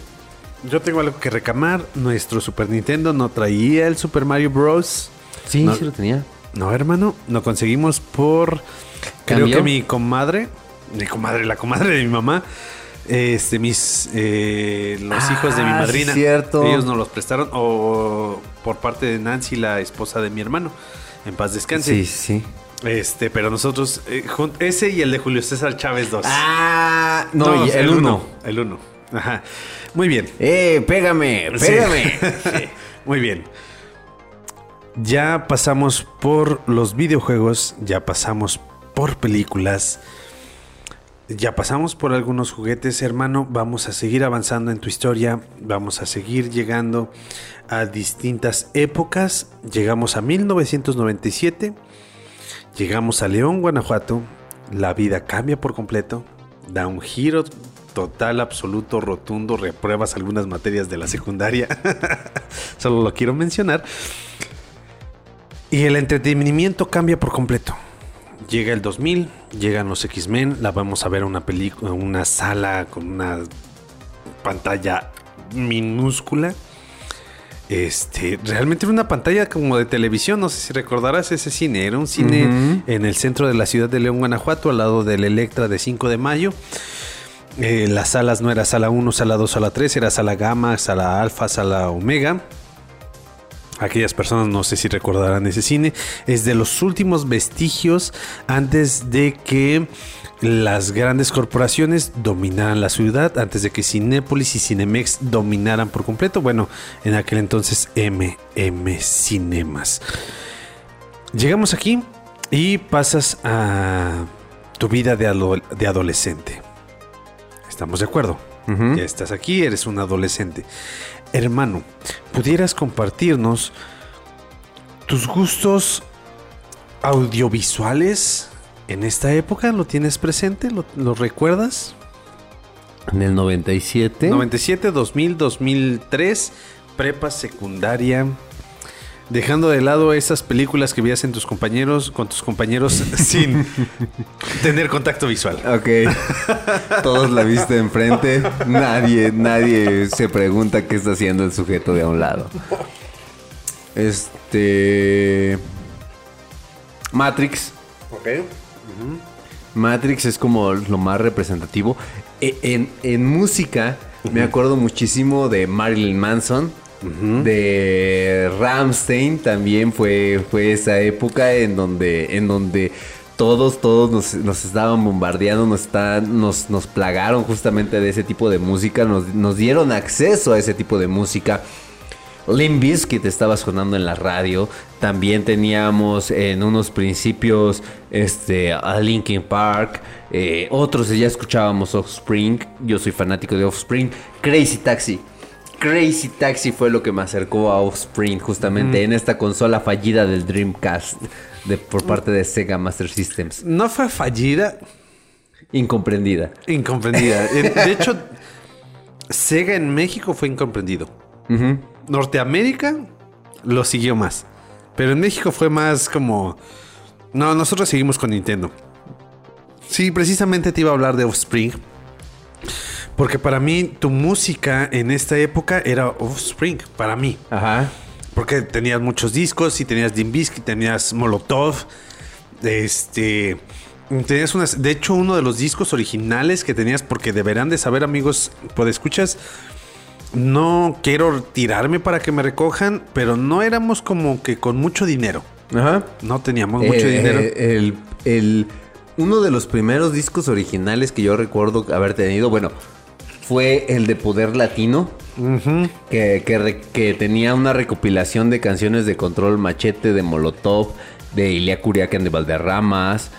Yo tengo algo que reclamar. Nuestro Super Nintendo no traía el Super Mario Bros. Sí, No. sí lo tenía. No, hermano, lo conseguimos por. Creo que mi comadre, mi comadre, la comadre de mi mamá, este, mis, eh, los Ah, hijos de mi madrina, cierto. ellos nos los prestaron, o por parte de Nancy, la esposa de mi hermano, en paz descanse. Sí, sí. Este, pero nosotros, eh, ese y el de Julio César Chávez 2. Ah, no, y el uno, uno. El uno. Ajá. Muy bien. ¡Eh, pégame! ¡Pégame! Sí, Muy bien. Ya pasamos por los videojuegos, ya pasamos por películas, ya pasamos por algunos juguetes, hermano. Vamos a seguir avanzando en tu historia, vamos a seguir llegando a distintas épocas. Llegamos a 1997, llegamos a León, Guanajuato. La vida cambia por completo, da un giro total, absoluto, rotundo, repruebas algunas materias de la secundaria. Solo lo quiero mencionar. Y el entretenimiento cambia por completo. Llega el 2000, llegan los X-Men, la vamos a ver en una película, una sala con una pantalla minúscula. Este, realmente era una pantalla como de televisión, no sé si recordarás ese cine, era un cine en el centro de la ciudad de León, Guanajuato, al lado del Electra de 5 de mayo. Eh, las salas no era sala 1, sala 2, sala 3, era sala gamma, sala alfa, sala omega. Aquellas personas no sé si recordarán ese cine. Es de los últimos vestigios antes de que las grandes corporaciones dominaran la ciudad, antes de que Cinépolis y Cinemex dominaran por completo. Bueno, en aquel entonces MM Cinemas. Llegamos aquí y pasas a tu vida de, adolescente. ¿Estamos de acuerdo? Ya estás aquí, eres un adolescente. Hermano, ¿pudieras compartirnos tus gustos audiovisuales en esta época? ¿Lo tienes presente? ¿Lo, recuerdas? En el 97. 97, 2000, 2003, prepa secundaria. Dejando de lado esas películas que veías en tus compañeros, con tus compañeros sin tener contacto visual. Ok. Todos la viste enfrente. Nadie, nadie se pregunta qué está haciendo el sujeto de a un lado. Este. Matrix. Ok. Matrix es como lo más representativo. E, en, en música, me acuerdo muchísimo de Marilyn Manson de Ramstein también fue, fue esa época en donde, en donde todos, todos nos, estaban bombardeando, nos, nos, nos, plagaron justamente de ese tipo de música, nos, dieron acceso a ese tipo de música. Limp Bizkit estaba sonando en la radio. También teníamos en unos principios este, a Linkin Park. Eh, otros ya escuchábamos Offspring. Yo soy fanático de Offspring. Crazy Taxi. Crazy Taxi fue lo que me acercó a Offspring justamente en esta consola fallida del Dreamcast de, por parte de Sega Master Systems. No fue fallida. Incomprendida. Incomprendida. de hecho, Sega en México fue incomprendido. Norteamérica lo siguió más. Pero en México fue más como... No, nosotros seguimos con Nintendo. Sí, precisamente te iba a hablar de Offspring. Porque para mí tu música en esta época era Offspring, para mí. Ajá. Porque tenías muchos discos y tenías Dimbisky, tenías Molotov, este... Tenías unas, de hecho, uno de los discos originales que tenías, porque deberán de saber, amigos, pues escuchas, no quiero tirarme para que me recojan, pero no éramos como que con mucho dinero. Ajá. No teníamos mucho eh, dinero. El, el, uno de los primeros discos originales que yo recuerdo haber tenido, bueno, fue el de Poder Latino, que, que, tenía una recopilación de canciones de Control Machete, de Molotov, de Ilia Curiacan de Valderramas,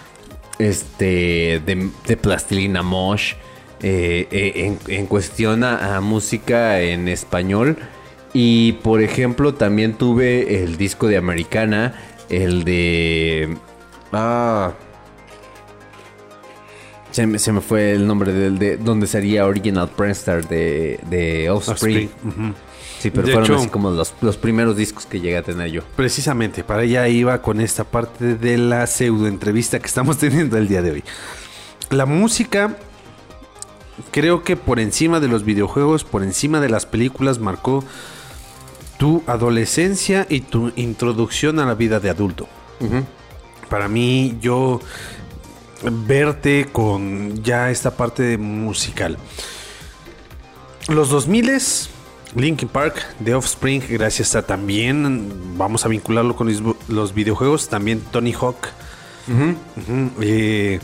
este, de, Plastilina Mosh, eh, eh, en, cuestión a, música en español. Y por ejemplo, también tuve el disco de Americana, el de... Ah, se me, se me, fue el nombre del de donde sería Original Prankstar de, de Offspring. Sí, pero fueron así como los, los, primeros discos que llegué a tener yo. Precisamente, para allá iba con esta parte de la pseudo entrevista que estamos teniendo el día de hoy. La música, creo que por encima de los videojuegos, por encima de las películas, marcó tu adolescencia y tu introducción a la vida de adulto. Para mí, yo verte con ya esta parte musical. Los 2000 Linkin Park, The Offspring, gracias a también, vamos a vincularlo con los videojuegos, también Tony Hawk. Eh,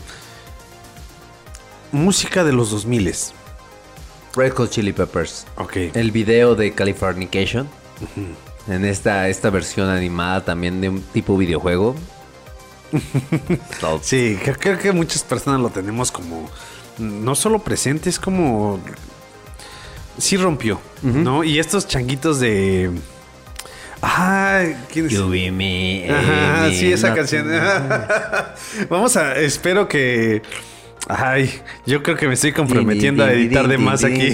música de los 2000 Red Hot Chili Peppers. Ok. El video de Californication. en esta, esta versión animada también de un tipo videojuego. Sí, creo, que muchas personas lo tenemos como no solo presente, es como sí rompió, ¿no? Y estos changuitos de Ah, ¿quién es? You be me. Ajá, sí, esa canción. Vamos a, espero que. Ay, yo creo que me estoy comprometiendo a editar de más aquí.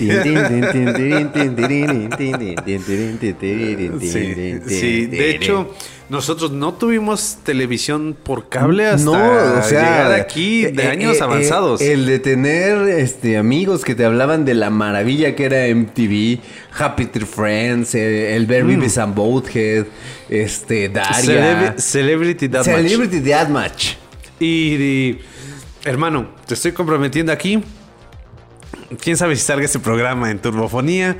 sí, de hecho, nosotros no tuvimos televisión por cable hasta no, o sea, llegar aquí de años avanzados. el de tener este, amigos que te hablaban de la maravilla que era MTV, Happy Tree Friends, el ver Beavis and Boathead, este, Daria. Celebrity Deathmatch. Celebrity Deathmatch. Y, y, hermano, te estoy comprometiendo aquí. Quién sabe si salga ese programa en Turbofonía.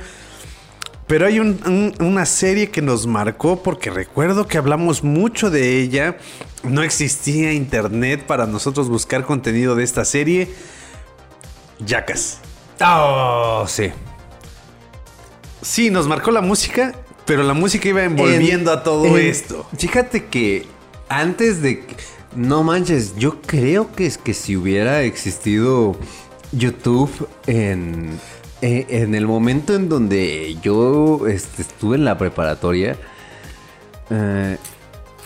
Pero hay una serie que nos marcó porque recuerdo que hablamos mucho de ella. No existía internet para nosotros buscar contenido de esta serie. Yacas. Oh, sí. Sí, nos marcó la música, pero la música iba envolviendo a todo esto. Fíjate que antes de... No manches, yo creo que es que si hubiera existido YouTube en eh, en el momento en donde yo este, estuve en la preparatoria, eh,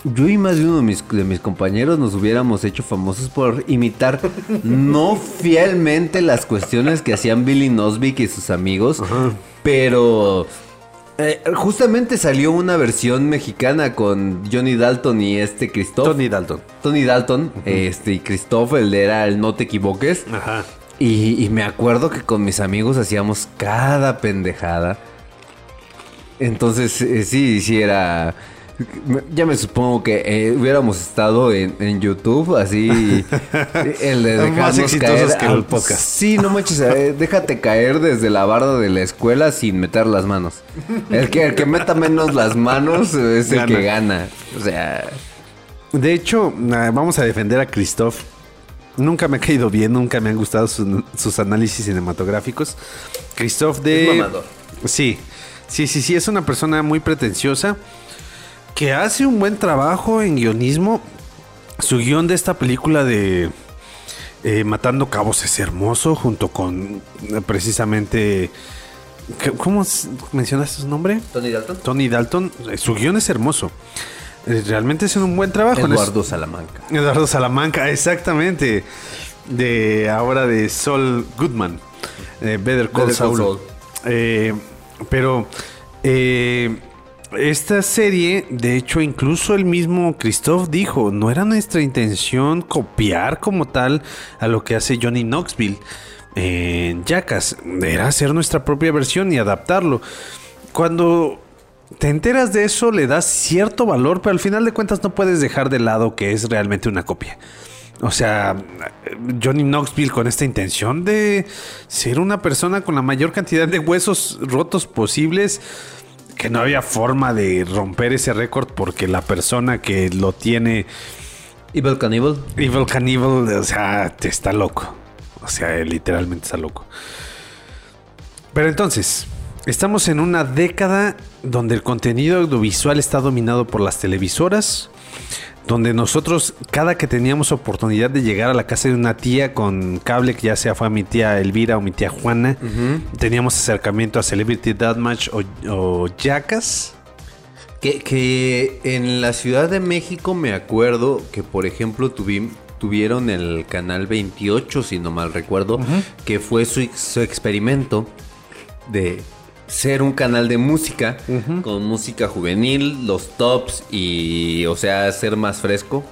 yo y más de uno de mis, de mis, compañeros nos hubiéramos hecho famosos por imitar no fielmente las cuestiones que hacían Billy Nosby y sus amigos, pero eh, justamente salió una versión mexicana con Johnny Dalton y este Christoph. Tony Dalton. Tony Dalton, este, y Christoph, el de era el No Te Equivoques. Ajá. Y, me acuerdo que con mis amigos hacíamos cada pendejada. Entonces, eh, sí, sí era... Ya me supongo que eh, hubiéramos estado en, YouTube, así, el de dejarnos Más exitosos que el podcast. Sí, no manches, eh, déjate caer desde la barda de la escuela sin meter las manos. El que, el que meta menos las manos es el que gana. O sea... De hecho, vamos a defender a Christoph Nunca me ha caído bien, nunca me han gustado sus análisis cinematográficos. Christoph de... Sí, sí, sí, sí, es una persona muy pretenciosa que hace un buen trabajo en guionismo. Su guion de esta película de eh, Matando Cabos es hermoso, junto con eh, precisamente... ¿Cómo mencionaste su nombre? Tony Dalton. Tony Dalton. Su guion es hermoso. Eh, realmente es un buen trabajo. Eduardo Salamanca. Eduardo Salamanca, exactamente. De ahora de Sol Goodman. Eh, Better Call Saul. Eh, pero esta serie, de hecho, incluso el mismo Christoph dijo, no era nuestra intención copiar como tal a lo que hace Johnny Knoxville en Jackass. Era hacer nuestra propia versión y adaptarlo. Cuando te enteras de eso, le das cierto valor, pero al final de cuentas no puedes dejar de lado que es realmente una copia. O sea, Johnny Knoxville con esta intención de ser una persona con la mayor cantidad de huesos rotos posibles, que no había forma de romper ese récord porque la persona que lo tiene... Evil Cannibal. Evil Cannibal, o sea, está loco. O sea, literalmente está loco. Pero entonces, Estamos en una década donde el contenido audiovisual está dominado por las televisoras, donde nosotros cada que teníamos oportunidad de llegar a la casa de una tía con cable, que ya sea fue a mi tía Elvira o mi tía Juana, teníamos acercamiento a Celebrity Deathmatch o, o Jackass. Que, en la Ciudad de México me acuerdo que, por ejemplo, tuvieron el canal 28, si no mal recuerdo, que fue su experimento de ser un canal de música con música juvenil, los tops y, o sea, ser más fresco.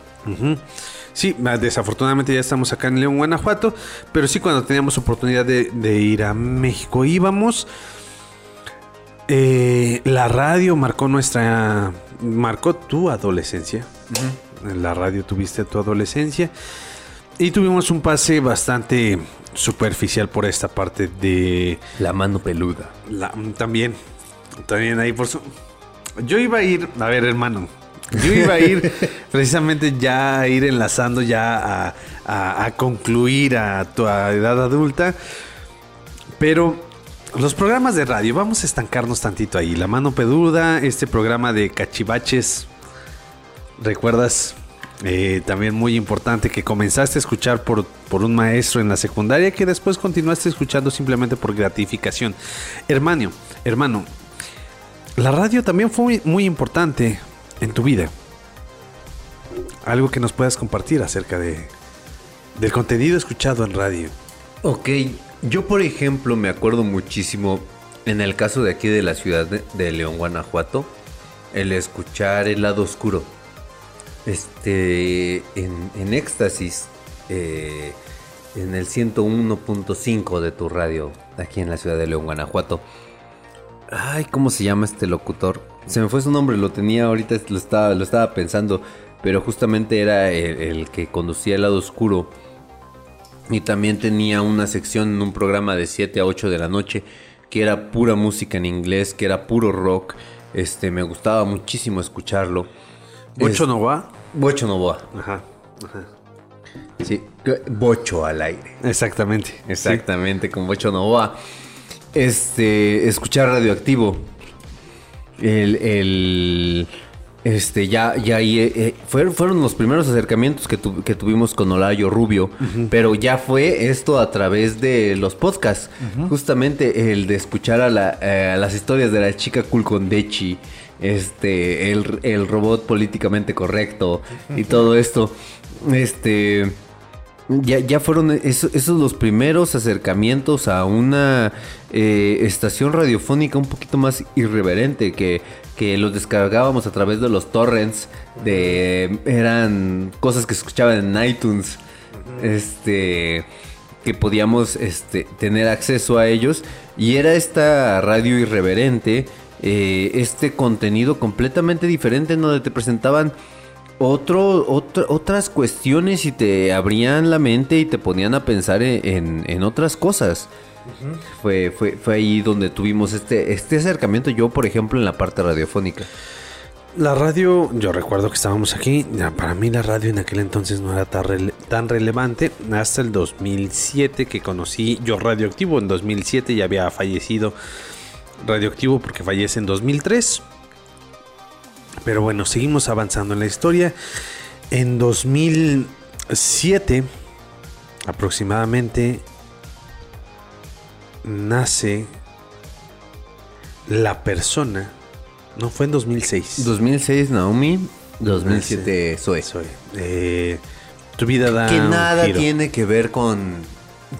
Sí, desafortunadamente ya estamos acá en León, Guanajuato, pero sí cuando teníamos oportunidad de, ir a México íbamos. Eh, la radio marcó nuestra, marcó tu adolescencia. En la radio tuviste tu adolescencia y tuvimos un pase bastante superficial por esta parte de... La mano peluda. también, también ahí por su... Yo iba a ir, a ver hermano, yo iba a ir precisamente ya a ir enlazando ya a, concluir a tu edad adulta, pero Los programas de radio, vamos a estancarnos tantito ahí. La mano peduda, este programa de cachivaches. ¿Recuerdas? Eh, también muy importante que comenzaste a escuchar por, por un maestro en la secundaria que después continuaste escuchando simplemente por gratificación. Hermano, hermano, la radio también fue muy, importante en tu vida. Algo que nos puedas compartir acerca de, del contenido escuchado en radio. Ok, yo por ejemplo me acuerdo muchísimo en el caso de aquí de la ciudad de León, Guanajuato, el escuchar el lado oscuro este, en, éxtasis, eh, en el 101.5 de tu radio, aquí en la ciudad de León, Guanajuato. Ay, ¿cómo se llama este locutor? Se me fue su nombre, lo tenía ahorita, lo estaba, lo estaba pensando, pero justamente era el, que conducía el lado oscuro. Y también tenía una sección en un programa de 7 a 8 de la noche que era pura música en inglés, que era puro rock. Este, me gustaba muchísimo escucharlo. ¿Ocho no va? Bocho Novoa. Ajá. Ajá. Sí, Bocho al aire. Exactamente. Exactamente, con Bocho Novoa. Este, escuchar radioactivo. El, el este, ya, ya eh, eh, fueron, los primeros acercamientos que, tuvimos con Olayo Rubio, pero ya fue esto a través de los podcasts. Justamente el de escuchar a, eh, las historias de la chica cool con Dechi, este, el, robot políticamente correcto y todo esto. Este. Ya, ya fueron esos, los primeros acercamientos a una eh, estación radiofónica un poquito más irreverente que, que los descargábamos a través de los torrents de eran cosas que se escuchaban en iTunes este que podíamos este, tener acceso a ellos y era esta radio irreverente eh, este contenido completamente diferente en donde te presentaban otro, otras cuestiones y te abrían la mente y te ponían a pensar en, otras cosas. fue, fue, fue ahí donde tuvimos este, este acercamiento, yo por ejemplo en la parte radiofónica. La radio, yo recuerdo que estábamos aquí, para mí la radio en aquel entonces no era tan, tan relevante, hasta el 2007 que conocí yo radioactivo, en 2007 ya había fallecido radioactivo porque fallece en 2003. Pero bueno, seguimos avanzando en la historia. En 2007 aproximadamente nace la persona. No, fue en 2006. 2006 Naomi, 2007 Zoe. Eh, tu vida da Que nada tiene que ver con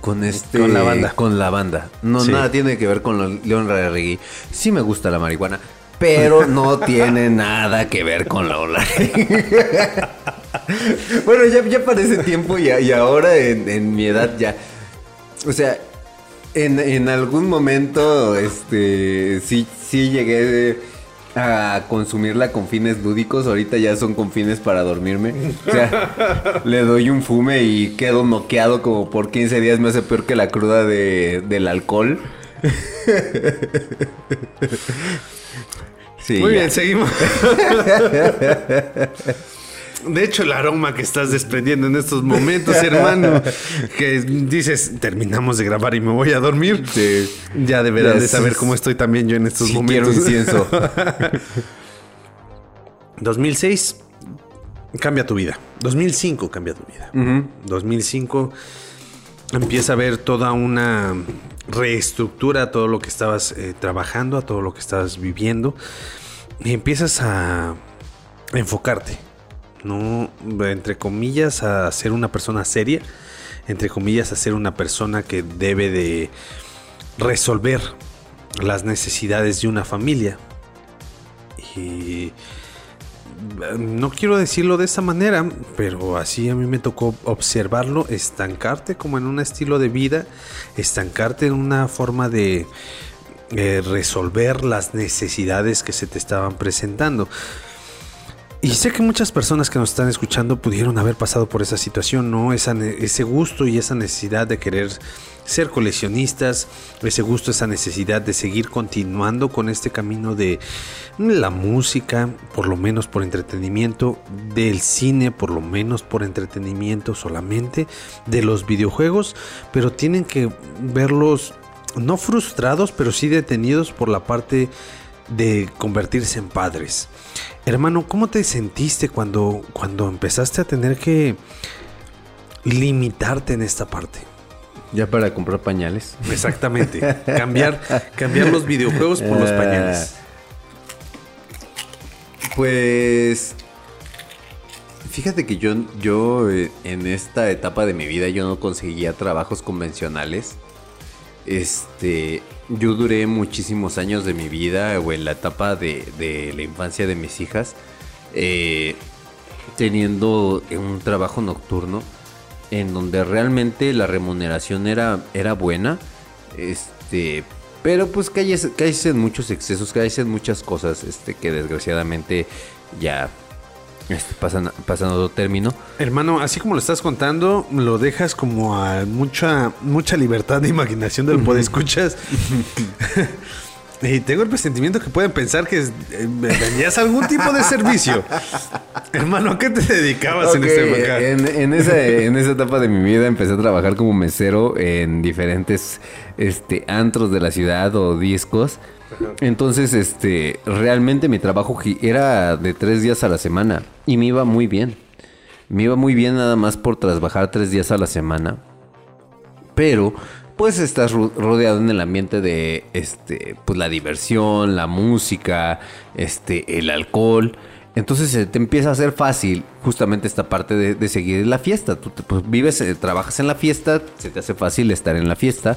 con este con la banda. con la banda. No nada tiene que ver con León Reggae sí me gusta la marihuana pero no tiene nada que ver con la ola. Bueno ya, ya para ese tiempo y, y ahora en, mi edad ya. O sea en, en algún momento este sí sí llegué de, a consumirla con fines lúdicos, ahorita ya son con fines para dormirme. O sea, le doy un fume y quedo noqueado como por 15 días, me hace peor que la cruda de, del alcohol. Sí, Muy bien, seguimos. De hecho, el aroma que estás desprendiendo en estos momentos, hermano, que dices, terminamos de grabar y me voy a dormir. Ya deberán de saber cómo estoy también yo en estos momentos. Quiero incienso. 2006 cambia tu vida. 2005 cambia tu vida. 2005 empieza a ver toda una reestructura a todo lo que estabas eh, trabajando, a todo lo que estabas viviendo. Y empiezas a enfocarte no, entre comillas, a ser una persona seria, entre comillas, a ser una persona que debe de resolver las necesidades de una familia. Y no quiero decirlo de esa manera, pero así a mí me tocó observarlo, estancarte como en un estilo de vida, estancarte en una forma de eh, resolver las necesidades que se te estaban presentando. Y sé que muchas personas que nos están escuchando pudieron haber pasado por esa situación, ¿no? ese gusto y esa necesidad de querer ser coleccionistas, ese gusto, esa necesidad de seguir continuando con este camino de la música, por lo menos por entretenimiento, del cine, por lo menos por entretenimiento solamente, de los videojuegos, pero tienen que verlos no frustrados, pero sí detenidos por la parte de convertirse en padres. Hermano, ¿cómo te sentiste cuando, cuando empezaste a tener que limitarte en esta parte? Ya para comprar pañales. Exactamente. cambiar, cambiar los videojuegos por los pañales. Pues Fíjate que yo, yo eh, en esta etapa de mi vida yo no conseguía trabajos convencionales. Este, yo duré muchísimos años de mi vida o en la etapa de, la infancia de mis hijas eh, teniendo un trabajo nocturno en donde realmente la remuneración era, era buena. Este, pero pues caes en muchos excesos, caes en muchas cosas este, que desgraciadamente ya este, pasan, pasando término. Hermano, así como lo estás contando, lo dejas como a mucha, mucha libertad de imaginación del poder escuchas. y tengo el presentimiento que pueden pensar que eh, vendías algún tipo de servicio. Hermano, ¿a qué te dedicabas en este en, en, esa, en esa etapa de mi vida empecé a trabajar como mesero en diferentes este, antros de la ciudad o discos. Entonces, este, realmente mi trabajo era de tres días a la semana y me iba muy bien. Me iba muy bien nada más por trabajar tres días a la semana. Pero, pues estás rodeado en el ambiente de, este, pues la diversión, la música, este, el alcohol. Entonces se te empieza a hacer fácil justamente esta parte de, seguir la fiesta. Tú pues, vives, eh, trabajas en la fiesta, se te hace fácil estar en la fiesta.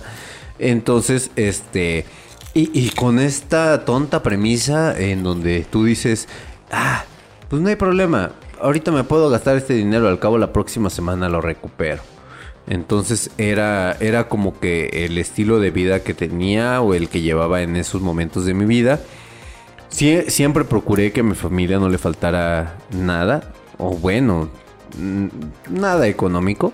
Entonces, este y, con esta tonta premisa en donde tú dices, ah, pues no hay problema, ahorita me puedo gastar este dinero, al cabo la próxima semana lo recupero. Entonces era, era como que el estilo de vida que tenía o el que llevaba en esos momentos de mi vida. siempre procuré que a mi familia no le faltara nada, o bueno, nada económico.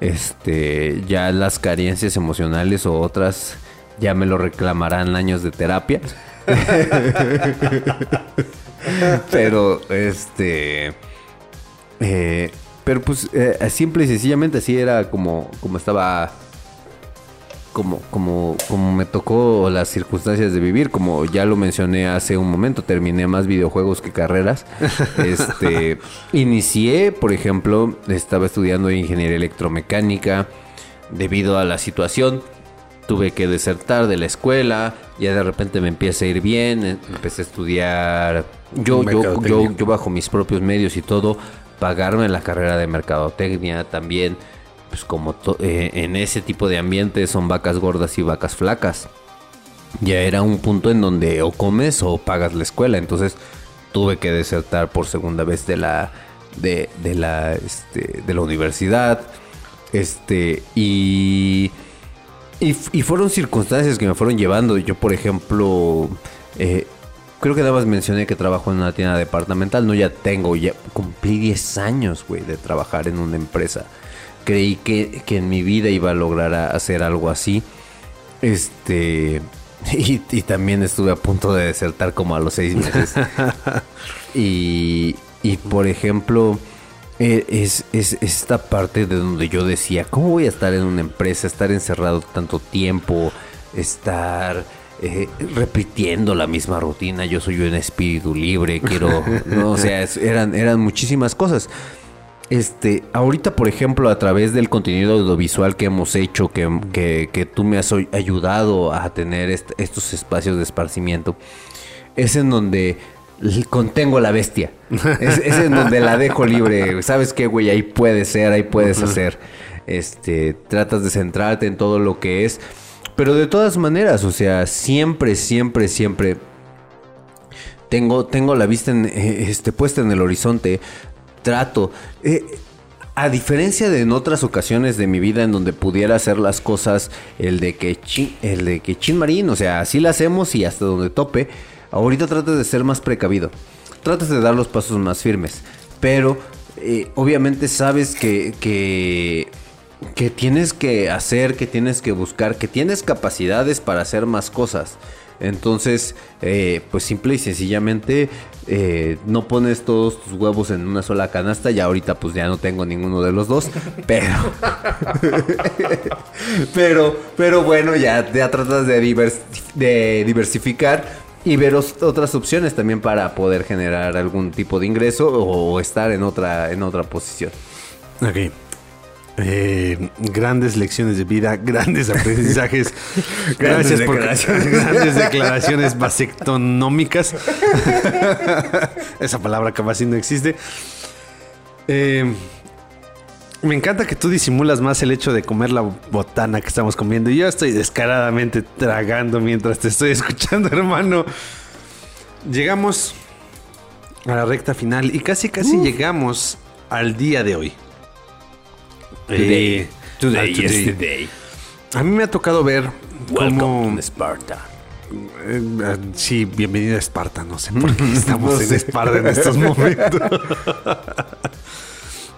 Este, ya las carencias emocionales o otras ya me lo reclamarán años de terapia. pero, este. Eh, pero pues, eh, simple y sencillamente así era como, como estaba. Como, como, como me tocó las circunstancias de vivir, como ya lo mencioné hace un momento, terminé más videojuegos que carreras. Este, inicié, por ejemplo, estaba estudiando ingeniería electromecánica debido a la situación tuve que desertar de la escuela, ya de repente me empieza a ir bien, eh, empecé a estudiar, yo, yo, yo, yo bajo mis propios medios y todo, pagarme la carrera de mercadotecnia también, pues como eh, en ese tipo de ambiente son vacas gordas y vacas flacas. Ya era un punto en donde o comes o pagas la escuela, entonces tuve que desertar por segunda vez de la de, de la este, de la universidad. Este y y, fueron circunstancias que me fueron llevando. Yo, por ejemplo, eh, creo que nada más mencioné que trabajo en una tienda departamental. No, ya tengo, ya cumplí 10 años, güey, de trabajar en una empresa. Creí que, en mi vida iba a lograr hacer algo así. Este. Y, también estuve a punto de desertar como a los 6 meses. y, y por ejemplo es, es, esta parte de donde yo decía, ¿cómo voy a estar en una empresa, estar encerrado tanto tiempo, estar eh, repitiendo la misma rutina? Yo soy un espíritu libre, quiero, no, o sea, eran, eran muchísimas cosas. Este, ahorita, por ejemplo, a través del contenido audiovisual que hemos hecho, que, que, tú me has ayudado a tener estos espacios de esparcimiento, es en donde contengo la bestia. Es, es, en donde la dejo libre. ¿Sabes qué, güey? Ahí puedes ser, ahí puedes hacer. Este, tratas de centrarte en todo lo que es. Pero de todas maneras, o sea, siempre, siempre, siempre tengo, tengo la vista en, eh, este, puesta en el horizonte. Trato. Eh, a diferencia de en otras ocasiones de mi vida en donde pudiera hacer las cosas, el de que chin, el de que chin marín, o sea, así la hacemos y hasta donde tope Ahorita tratas de ser más precavido. Tratas de dar los pasos más firmes. Pero eh, obviamente sabes que, que, que tienes que hacer, que tienes que buscar, que tienes capacidades para hacer más cosas. Entonces, eh, pues simple y sencillamente eh, no pones todos tus huevos en una sola canasta. Ya ahorita pues ya no tengo ninguno de los dos. Pero... pero, pero bueno, ya, ya tratas de, de diversificar y ver otras opciones también para poder generar algún tipo de ingreso o estar en otra, en otra posición. Ok. Eh, grandes lecciones de vida, grandes aprendizajes. Gracias por grandes declaraciones vasectonómicas. Esa palabra casi no existe. Eh, me encanta que tú disimulas más el hecho de comer la botana que estamos comiendo. Yo estoy descaradamente tragando mientras te estoy escuchando, hermano. Llegamos a la recta final y casi casi llegamos al día de hoy. Today. Today, A mí me ha tocado ver Welcome cómo... Esparta. Eh, ah, sí, bienvenido a Esparta. No sé por qué estamos en Esparta en estos momentos.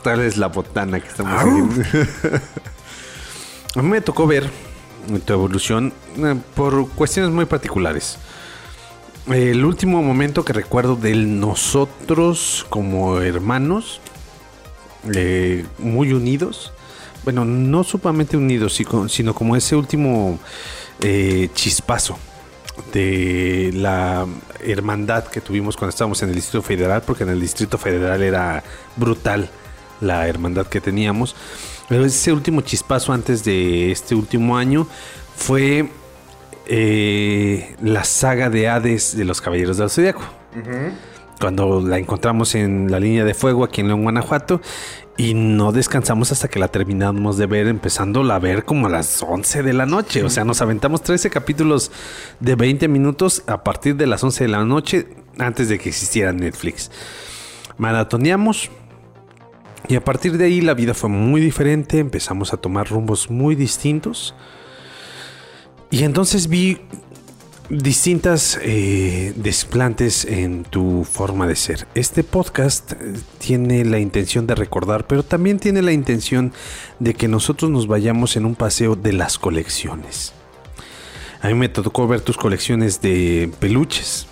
Tal vez la botana que estamos haciendo. a mí me tocó ver tu evolución eh, por cuestiones muy particulares. El último momento que recuerdo de nosotros como hermanos, eh, muy unidos, bueno, no sumamente unidos, sino como ese último eh, chispazo de la hermandad que tuvimos cuando estábamos en el Distrito Federal, porque en el Distrito Federal era brutal la hermandad que teníamos. Pero ese último chispazo antes de este último año fue eh, la saga de Hades de los Caballeros del Zodiaco. Cuando la encontramos en la línea de fuego aquí en León, Guanajuato, y no descansamos hasta que la terminamos de ver, empezando a ver como a las 11 de la noche. O sea, nos aventamos 13 capítulos de 20 minutos a partir de las 11 de la noche antes de que existiera Netflix. Maratoneamos y a partir de ahí la vida fue muy diferente, empezamos a tomar rumbos muy distintos. Y entonces vi distintas eh, desplantes en tu forma de ser. Este podcast eh, tiene la intención de recordar, pero también tiene la intención de que nosotros nos vayamos en un paseo de las colecciones. A mí me tocó ver tus colecciones de peluches.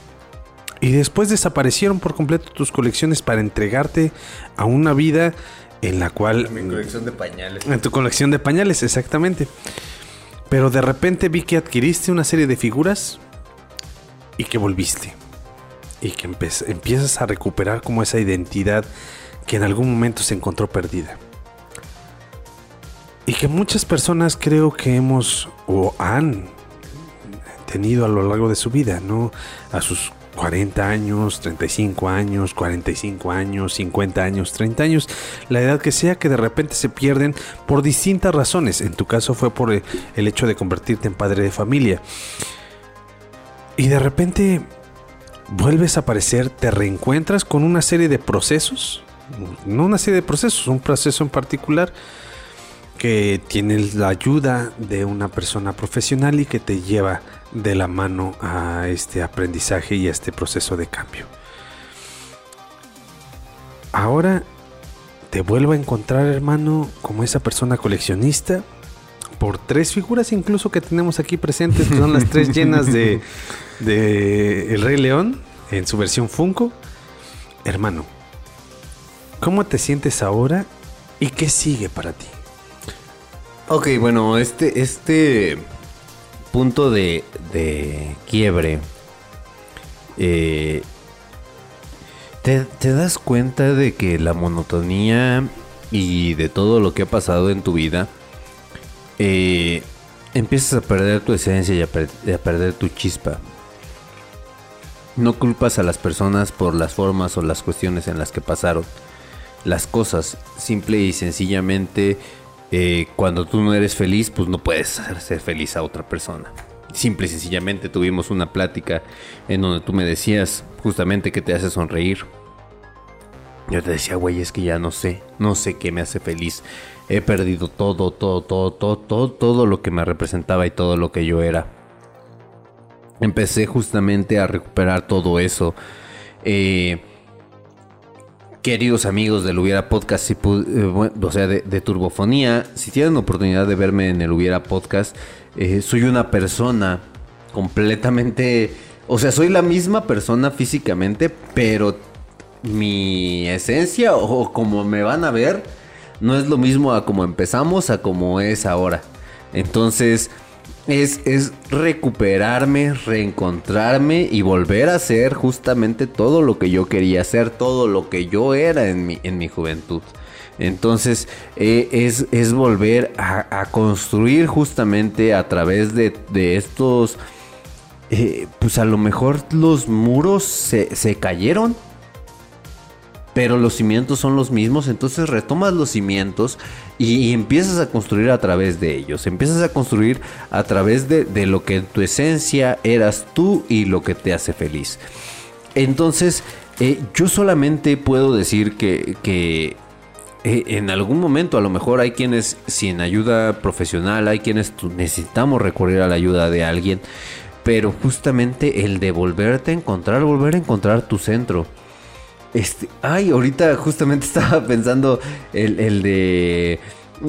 Y después desaparecieron por completo tus colecciones para entregarte a una vida en la cual... En mi colección de pañales. En tu colección de pañales, exactamente. Pero de repente vi que adquiriste una serie de figuras y que volviste. Y que empiezas a recuperar como esa identidad que en algún momento se encontró perdida. Y que muchas personas creo que hemos o han tenido a lo largo de su vida, ¿no? A sus 40 años, 35 años, 45 años, 50 años, 30 años, la edad que sea que de repente se pierden por distintas razones. En tu caso fue por el hecho de convertirte en padre de familia. Y de repente vuelves a aparecer, te reencuentras con una serie de procesos, no una serie de procesos, un proceso en particular que tiene la ayuda de una persona profesional y que te lleva de la mano a este aprendizaje y a este proceso de cambio. Ahora te vuelvo a encontrar, hermano, como esa persona coleccionista por tres figuras incluso que tenemos aquí presentes, que son las tres llenas de, de El Rey León en su versión Funko. Hermano, ¿cómo te sientes ahora y qué sigue para ti? Ok, bueno, este, este punto de, quiebre, eh, te, das cuenta de que la monotonía y de todo lo que ha pasado en tu vida, eh, empiezas a perder tu esencia y a, perder tu chispa. No culpas a las personas por las formas o las cuestiones en las que pasaron. Las cosas, simple y sencillamente, eh, cuando tú no eres feliz, pues no puedes hacer feliz a otra persona. Simple y sencillamente tuvimos una plática en donde tú me decías justamente que te hace sonreír. Yo te decía, güey, es que ya no sé, no sé qué me hace feliz. He perdido todo, todo, todo, todo, todo, todo lo que me representaba y todo lo que yo era. Empecé justamente a recuperar todo eso. Eh, queridos amigos del Hubiera Podcast, eh, o sea, de, Turbofonía, si tienen oportunidad de verme en el Hubiera Podcast, eh, soy una persona completamente... O sea, soy la misma persona físicamente, pero mi esencia o como me van a ver no es lo mismo a como empezamos a como es ahora. Entonces es, es recuperarme, reencontrarme y volver a ser justamente todo lo que yo quería ser, todo lo que yo era en mi, en mi juventud. Entonces eh, es, es, volver a, construir justamente a través de, estos... Eh, pues a lo mejor los muros se, se cayeron pero los cimientos son los mismos, entonces retomas los cimientos y, empiezas a construir a través de ellos, empiezas a construir a través de, lo que en tu esencia eras tú y lo que te hace feliz. Entonces, eh, yo solamente puedo decir que, que eh, en algún momento a lo mejor hay quienes sin ayuda profesional, hay quienes necesitamos recurrir a la ayuda de alguien, pero justamente el de volverte a encontrar, volver a encontrar tu centro este, ay, ahorita justamente estaba pensando el, de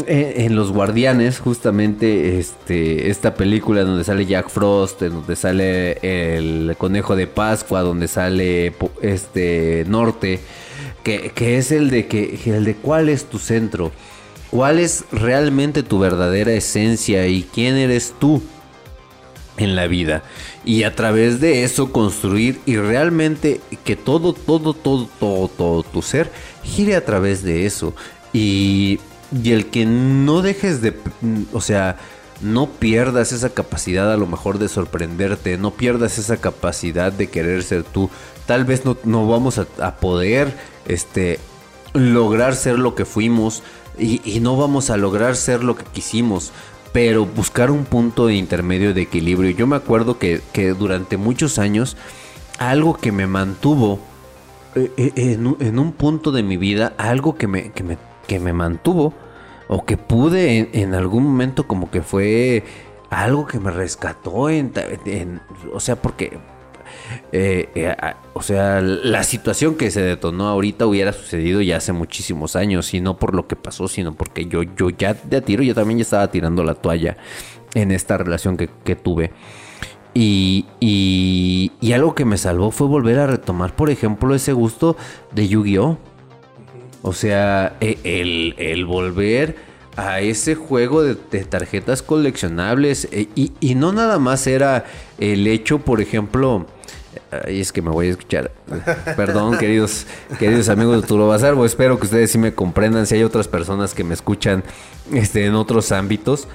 eh, en, Los Guardianes, justamente este, esta película donde sale Jack Frost, en donde sale el conejo de Pascua, donde sale este Norte, que, es el de que el de cuál es tu centro, cuál es realmente tu verdadera esencia y quién eres tú en la vida. Y a través de eso construir y realmente que todo, todo, todo, todo, todo tu ser gire a través de eso. Y, y el que no dejes de, o sea, no pierdas esa capacidad a lo mejor de sorprenderte, no pierdas esa capacidad de querer ser tú. Tal vez no, no vamos a, poder este, lograr ser lo que fuimos y, y no vamos a lograr ser lo que quisimos pero buscar un punto de intermedio de equilibrio. Yo me acuerdo que, durante muchos años algo que me mantuvo eh, eh, en, un punto de mi vida, algo que me, que me, que me mantuvo o que pude en, algún momento como que fue algo que me rescató en, o sea, porque eh, eh, o sea, la situación que se detonó ahorita hubiera sucedido ya hace muchísimos años y no por lo que pasó, sino porque yo, yo ya de tiro, yo también ya estaba tirando la toalla en esta relación que, tuve. Y, y, algo que me salvó fue volver a retomar, por ejemplo, ese gusto de Yu-Gi-Oh! O sea, e, el, el, volver a ese juego de, tarjetas coleccionables. E, y, y, no nada más era el hecho, por ejemplo, y es que me voy a escuchar. Perdón, queridos, queridos amigos de Turo Bazar. espero que ustedes sí me comprendan. Si hay otras personas que me escuchan este, en otros ámbitos.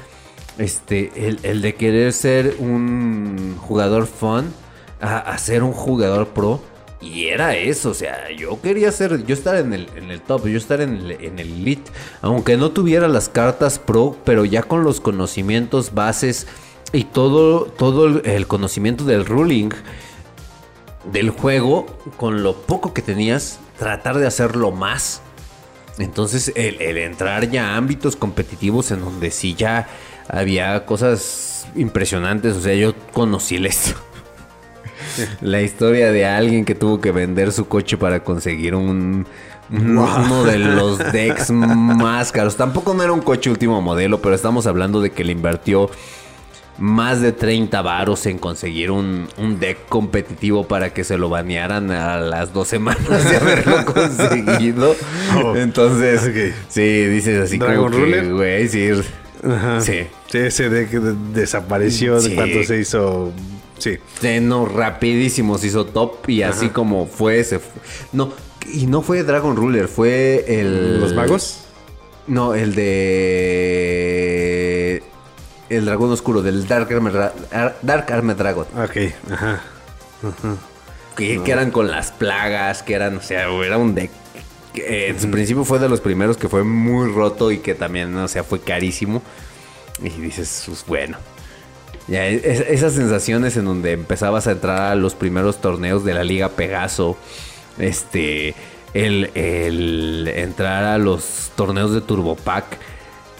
Este, el, de querer ser un jugador fun a, ser un jugador pro. Y era eso, o sea, yo quería ser, yo estar en el, en el top, yo estar en el, en el elite, aunque no tuviera las cartas pro, pero ya con los conocimientos bases y todo, todo el conocimiento del ruling del juego, con lo poco que tenías, tratar de hacerlo más. Entonces, el, entrar ya a ámbitos competitivos en donde sí ya había cosas impresionantes. O sea, yo conocí la, la historia de alguien que tuvo que vender su coche para conseguir un, uno de los decks más caros. Tampoco no era un coche último modelo, pero estamos hablando de que le invirtió más de 30 varos en conseguir un, deck competitivo para que se lo banearan a las dos semanas de haberlo conseguido. Oh. Entonces, sí, dices así como que, güey, sí. Sí. Ese deck desapareció de cuando se hizo. Sí. no, rapidísimo se hizo top y así como fue, se No, y no fue Dragon Ruler, fue el. ¿Los magos? No, el de el dragón oscuro, del Dark Armed, Dark Armed Dragon. Ok, ajá. Que, eran con las plagas, que eran, o sea, era un deck. Que en su principio fue de los primeros que fue muy roto y que también, o sea, fue carísimo. Y dices, pues bueno. Ya, esas sensaciones en donde empezabas a entrar a los primeros torneos de la Liga Pegaso. Este. El, el entrar a los torneos de Turbo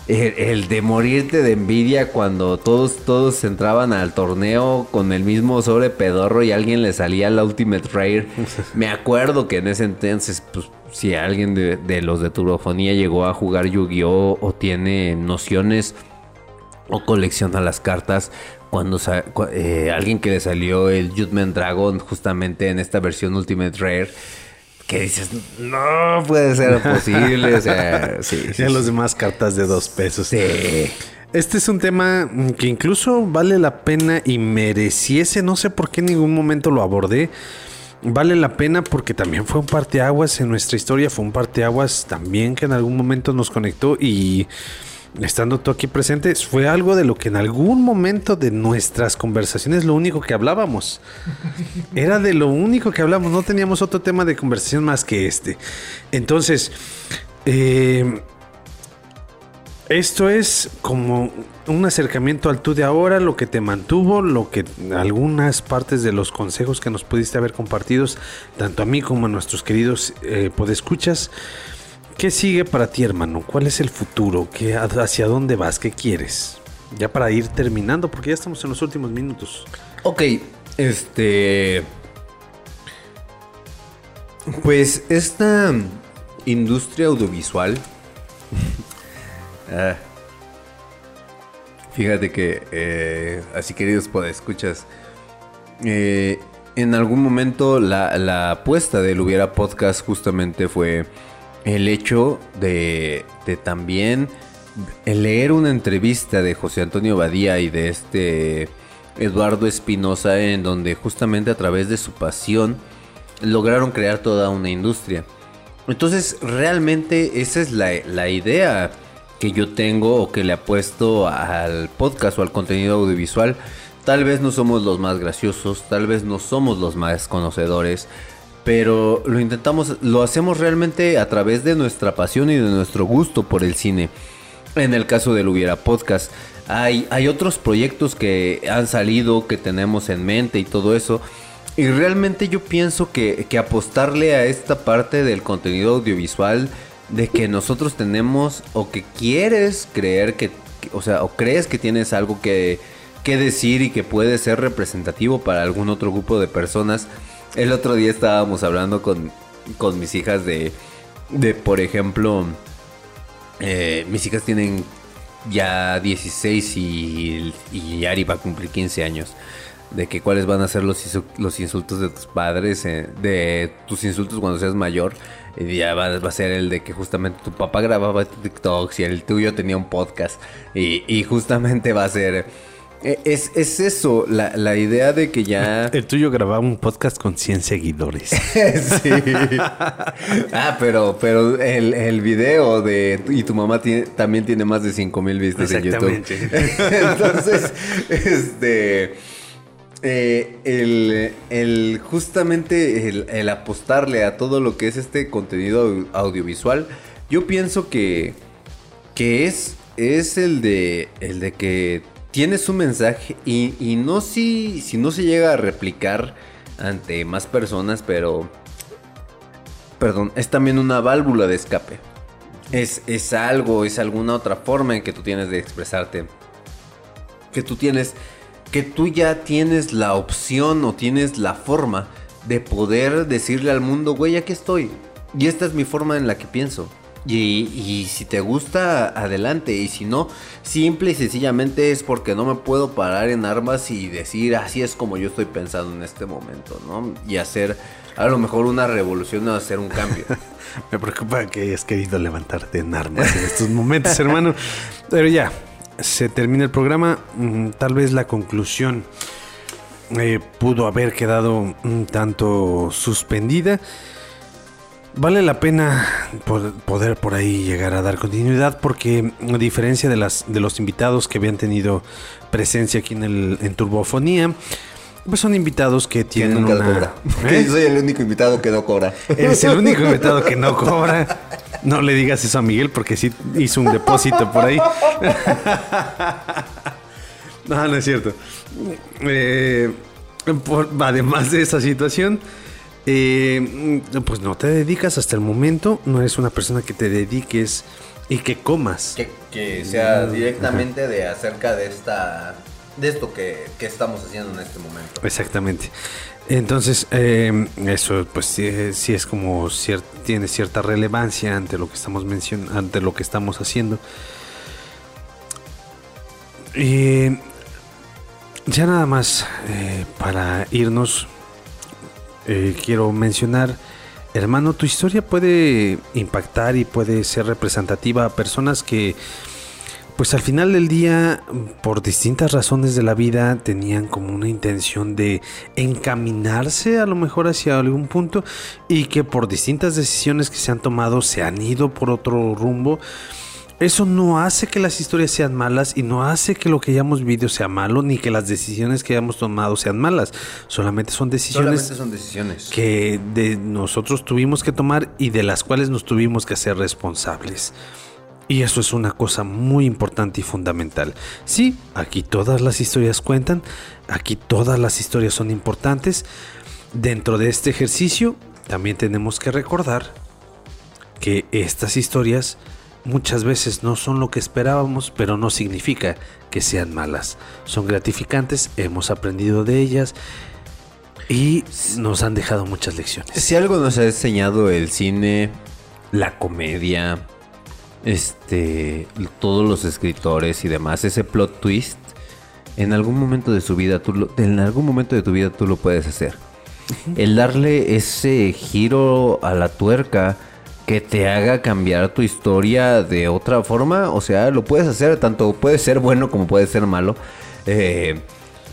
El, de morirte de envidia cuando todos, todos entraban al torneo con el mismo sobre pedorro y alguien le salía la Ultimate Rare. Me acuerdo que en ese entonces, pues, si alguien de, los de Turbofonía llegó a jugar Yu-Gi-Oh! o tiene nociones o colecciona las cartas, cuando eh, alguien que le salió el Judgment Dragon justamente en esta versión Ultimate Rare que dices, no puede ser posible. O sea, sí. sí los demás cartas de dos pesos. Sí. Este es un tema que incluso vale la pena y mereciese, no sé por qué en ningún momento lo abordé. Vale la pena porque también fue un parteaguas en nuestra historia, fue un parteaguas también que en algún momento nos conectó y estando tú aquí presente, fue algo de lo que en algún momento de nuestras conversaciones lo único que hablábamos. Era de lo único que hablábamos, no teníamos otro tema de conversación más que este. Entonces, eh, esto es como un acercamiento al tú de ahora, lo que te mantuvo, lo que algunas partes de los consejos que nos pudiste haber compartidos, tanto a mí como a nuestros queridos eh, podescuchas. ¿Qué sigue para ti, hermano? ¿Cuál es el futuro? ¿Qué, ¿Hacia dónde vas? ¿Qué quieres? Ya para ir terminando, porque ya estamos en los últimos minutos. Ok, este... Pues esta industria audiovisual... Ah, fíjate que, eh, así queridos podescuchas, eh, en algún momento la, la apuesta del Hubiera Podcast justamente fue el hecho de, también leer una entrevista de José Antonio Badía y de este Eduardo Espinosa en donde justamente a través de su pasión lograron crear toda una industria. Entonces realmente esa es la, la idea que yo tengo o que le apuesto al podcast o al contenido audiovisual. Tal vez no somos los más graciosos, tal vez no somos los más conocedores, pero lo intentamos, lo hacemos realmente a través de nuestra pasión y de nuestro gusto por el cine. En el caso del Hubiera Podcast, hay, hay otros proyectos que han salido, que tenemos en mente y todo eso. Y realmente yo pienso que, que apostarle a esta parte del contenido audiovisual, de que nosotros tenemos o que quieres creer que, o sea, o crees que tienes algo que, que decir y que puede ser representativo para algún otro grupo de personas el otro día estábamos hablando con, mis hijas de, de por ejemplo, eh, mis hijas tienen ya 16 y, y Ari va a cumplir 15 años. De que cuáles van a ser los, los insultos de tus padres, eh, de tus insultos cuando seas mayor. Y ya va, a ser el de que justamente tu papá grababa TikToks y el tuyo tenía un podcast. Y, y justamente va a ser es, es eso, la, la, idea de que ya... El tuyo grababa un podcast con 100 seguidores. sí. ah, pero, pero el, el, video de... Y tu mamá tiene, también tiene más de 5 mil vistas en YouTube. Entonces, este... Eh, el, el, justamente el, el, apostarle a todo lo que es este contenido audiovisual, yo pienso que, que es, es el de el de que tienes un mensaje y, no si, si no se llega a replicar ante más personas, pero... Perdón, es también una válvula de escape. Es, es algo, es alguna otra forma en que tú tienes de expresarte. Que tú tienes, que tú ya tienes la opción o tienes la forma de poder decirle al mundo, güey, aquí estoy. Y esta es mi forma en la que pienso. Y, si te gusta, adelante. Y si no, simple y sencillamente es porque no me puedo parar en armas y decir así es como yo estoy pensando en este momento, ¿no? Y hacer a lo mejor una revolución o hacer un cambio. me preocupa que hayas querido levantarte en armas en estos momentos, hermano. Pero ya, se termina el programa. Mm, tal vez la conclusión eh, pudo haber quedado un tanto suspendida. Vale la pena poder por ahí llegar a dar continuidad porque a diferencia de, las, de los invitados que habían tenido presencia aquí en, el, en Turbofonía, pues son invitados que tienen una... ¿Eh? Soy el único invitado que no cobra. Eres el único invitado que no cobra. No le digas eso a Miguel porque sí hizo un depósito por ahí. no, no es cierto. Eh, además de esa situación, eh, pues no te dedicas hasta el momento, no eres una persona que te dediques y que comas. Que, sea directamente de acerca de esta de esto que, estamos haciendo en este momento. Exactamente. Entonces, eh, eso pues sí, es como tiene cierta relevancia ante lo que estamos mencionando, ante lo que estamos haciendo. Ya nada más, eh, para irnos, eh, quiero mencionar, hermano, tu historia puede impactar y puede ser representativa a personas que pues al final del día, por distintas razones de la vida, tenían como una intención de encaminarse a lo mejor hacia algún punto y que por distintas decisiones que se han tomado se han ido por otro rumbo. Eso no hace que las historias sean malas y no hace que lo que hayamos vivido sea malo ni que las decisiones que hayamos tomado sean malas. Solamente son decisiones, Solamente son decisiones. que de nosotros tuvimos que tomar y de las cuales nos tuvimos que hacer responsables. Y eso es una cosa muy importante y fundamental. Sí, aquí todas las historias cuentan, aquí todas las historias son importantes. Dentro de este ejercicio también tenemos que recordar que estas historias muchas veces no son lo que esperábamos, pero no significa que sean malas. Son gratificantes, hemos aprendido de ellas y nos han dejado muchas lecciones. Si algo nos ha enseñado el cine, la comedia, este, todos los escritores y demás, ese plot twist, en algún momento de su vida, tú lo- en algún momento de tu vida tú lo puedes hacer. El darle ese giro a la tuerca que te haga cambiar tu historia de otra forma, o sea, lo puedes hacer, tanto puede ser bueno como puede ser malo. Eh,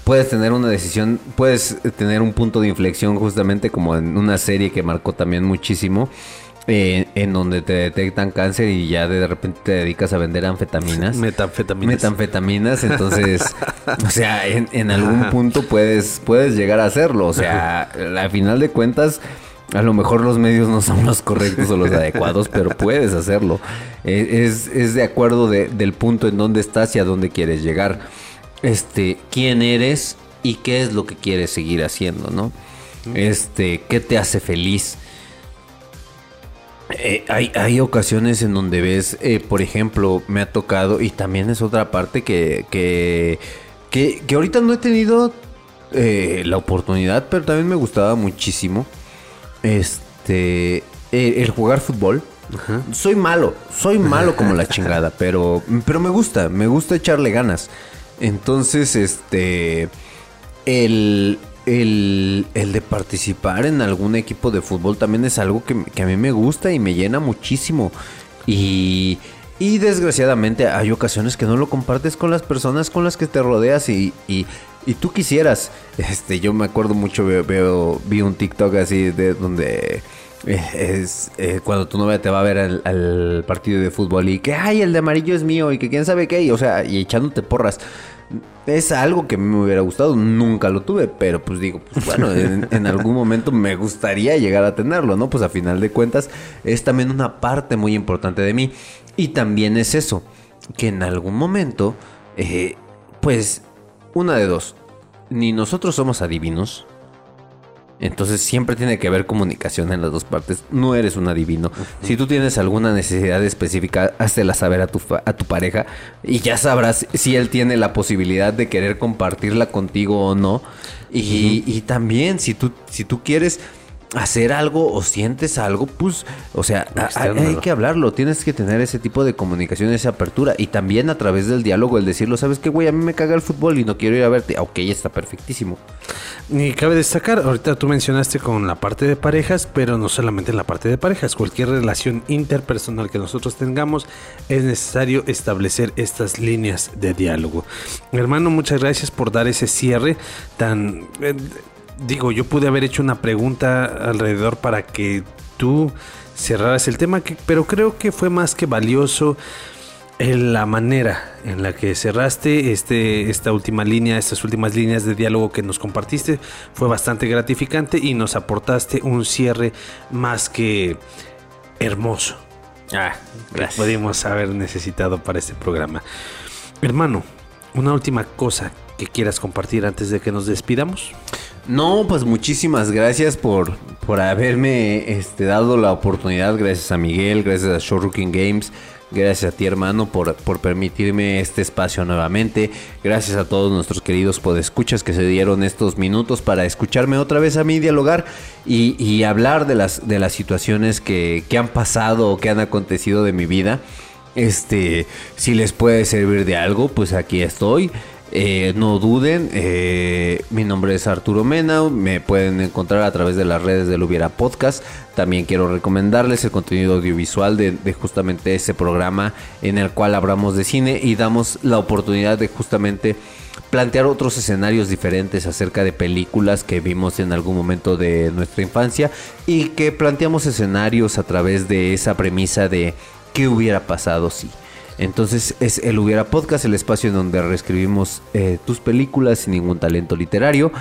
puedes tener una decisión, puedes tener un punto de inflexión justamente como en una serie que marcó también muchísimo, eh, en donde te detectan cáncer y ya de repente te dedicas a vender anfetaminas. Metanfetaminas. Metanfetaminas, entonces, o sea, en, en algún punto puedes, puedes llegar a hacerlo. O sea, al final de cuentas, a lo mejor los medios no son los correctos o los adecuados, pero puedes hacerlo. Eh, Es, es de acuerdo de- del punto en donde estás y a dónde quieres llegar. Este, quién eres y qué es lo que quieres seguir haciendo, ¿no? Este, qué te hace feliz. Eh, hay, hay ocasiones en donde ves, eh, por ejemplo, me ha tocado, y también es otra parte que, que, que, que ahorita no he tenido eh, la oportunidad, pero también me gustaba muchísimo. Este, eh, el jugar fútbol. Soy malo, soy malo como la chingada, pero, pero me gusta, me gusta echarle ganas. Entonces, este, el, el, el de participar en algún equipo de fútbol también es algo que, que a mí me gusta y me llena muchísimo. Y, y desgraciadamente hay ocasiones que no lo compartes con las personas con las que te rodeas y, y, y tú quisieras. Este, yo me acuerdo mucho, veo, veo- vi un TikTok así de donde eh, es eh, cuando tu novia te va a ver al, al partido de fútbol y que ay el de amarillo es mío y que quién sabe qué, y, o sea, y echándote porras. Es algo que me hubiera gustado, nunca lo tuve, pero pues digo, pues bueno, en, en algún momento me gustaría llegar a tenerlo, ¿no? Pues a final de cuentas es también una parte muy importante de mí. Y también es eso, que en algún momento, eh, pues, una de dos, ni nosotros somos adivinos, entonces siempre tiene que haber comunicación en las dos partes. No eres un adivino. Si tú tienes alguna necesidad específica, háztela saber a tu, a tu pareja y ya sabrás si él tiene la posibilidad de querer compartirla contigo o no. Y, y también si tú, si tú quieres hacer algo o sientes algo, pues, o sea, hay, que hablarlo. Tienes que tener ese tipo de comunicación, esa apertura. Y también a través del diálogo, el decirlo, ¿sabes qué, güey? A mí me caga el fútbol y no quiero ir a verte. Ok, está perfectísimo. Y cabe destacar, ahorita tú mencionaste con la parte de parejas, pero no solamente en la parte de parejas, cualquier relación interpersonal que nosotros tengamos, es necesario establecer estas líneas de diálogo. Hermano, muchas gracias por dar ese cierre tan... eh, digo, yo pude haber hecho una pregunta alrededor para que tú cerraras el tema, que- pero creo que fue más que valioso en la manera en la que cerraste este, esta última línea, estas últimas líneas de diálogo que nos compartiste, fue bastante gratificante y nos aportaste un cierre más que hermoso. Ah, que pudimos haber necesitado para este programa. Hermano, una última cosa que quieras compartir antes de que nos despidamos. No, pues muchísimas gracias por, por haberme este, dado la oportunidad. Gracias a Miguel, gracias a Showrooking Games, gracias a ti hermano por, por permitirme este espacio nuevamente. Gracias a todos nuestros queridos podescuchas que se dieron estos minutos para escucharme otra vez a mí dialogar y, y hablar de las, de las situaciones que, que han pasado o que han acontecido de mi vida. Este, si les puede servir de algo, pues aquí estoy. Eh, no duden, eh, mi nombre es Arturo Mena, me pueden encontrar a través de las redes del Hubiera Podcast. También quiero recomendarles el contenido audiovisual de, de, justamente ese programa en el cual hablamos de cine y damos la oportunidad de justamente plantear otros escenarios diferentes acerca de películas que vimos en algún momento de nuestra infancia y que planteamos escenarios a través de esa premisa de qué hubiera pasado si. Entonces es el Hubiera Podcast, el espacio en donde reescribimos eh, tus películas sin ningún talento literario.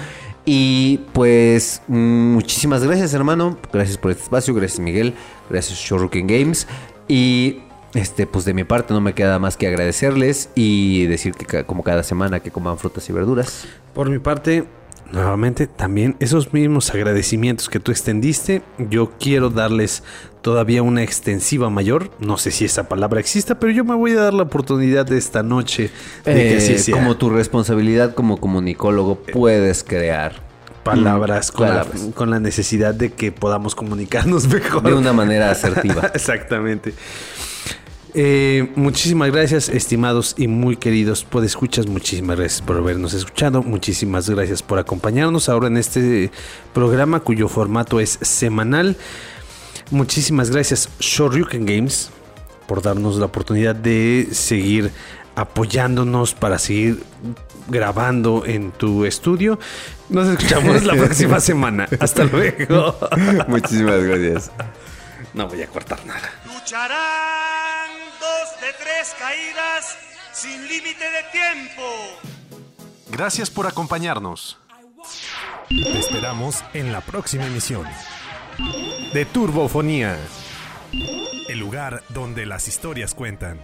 Y pues muchísimas gracias hermano, gracias por este espacio, gracias Miguel, gracias Showrooking Games. Y este, pues de mi parte no me queda más que agradecerles y decir que como cada semana que coman frutas y verduras. Por mi parte, nuevamente también esos mismos agradecimientos que tú extendiste, yo quiero darles todavía una extensiva mayor. No sé si esa palabra exista, pero yo me voy a dar la oportunidad de esta noche de que así eh, sea. Como tu responsabilidad como comunicólogo puedes crear palabras, con, La, con, La, necesidad de que podamos comunicarnos mejor. De una manera asertiva. Exactamente. Eh, muchísimas gracias, estimados y muy queridos escuchas Muchísimas gracias por habernos escuchado. Muchísimas gracias por acompañarnos ahora en este programa cuyo formato es semanal. Muchísimas gracias, Shoryuken Games, por darnos la oportunidad de seguir apoyándonos para seguir grabando en tu estudio. Nos escuchamos la próxima semana. Hasta luego. Muchísimas gracias. No voy a cortar nada. Lucharán dos de tres caídas sin límite de tiempo. Gracias por acompañarnos. Te esperamos en la próxima emisión de Turbofonía, el lugar donde las historias cuentan.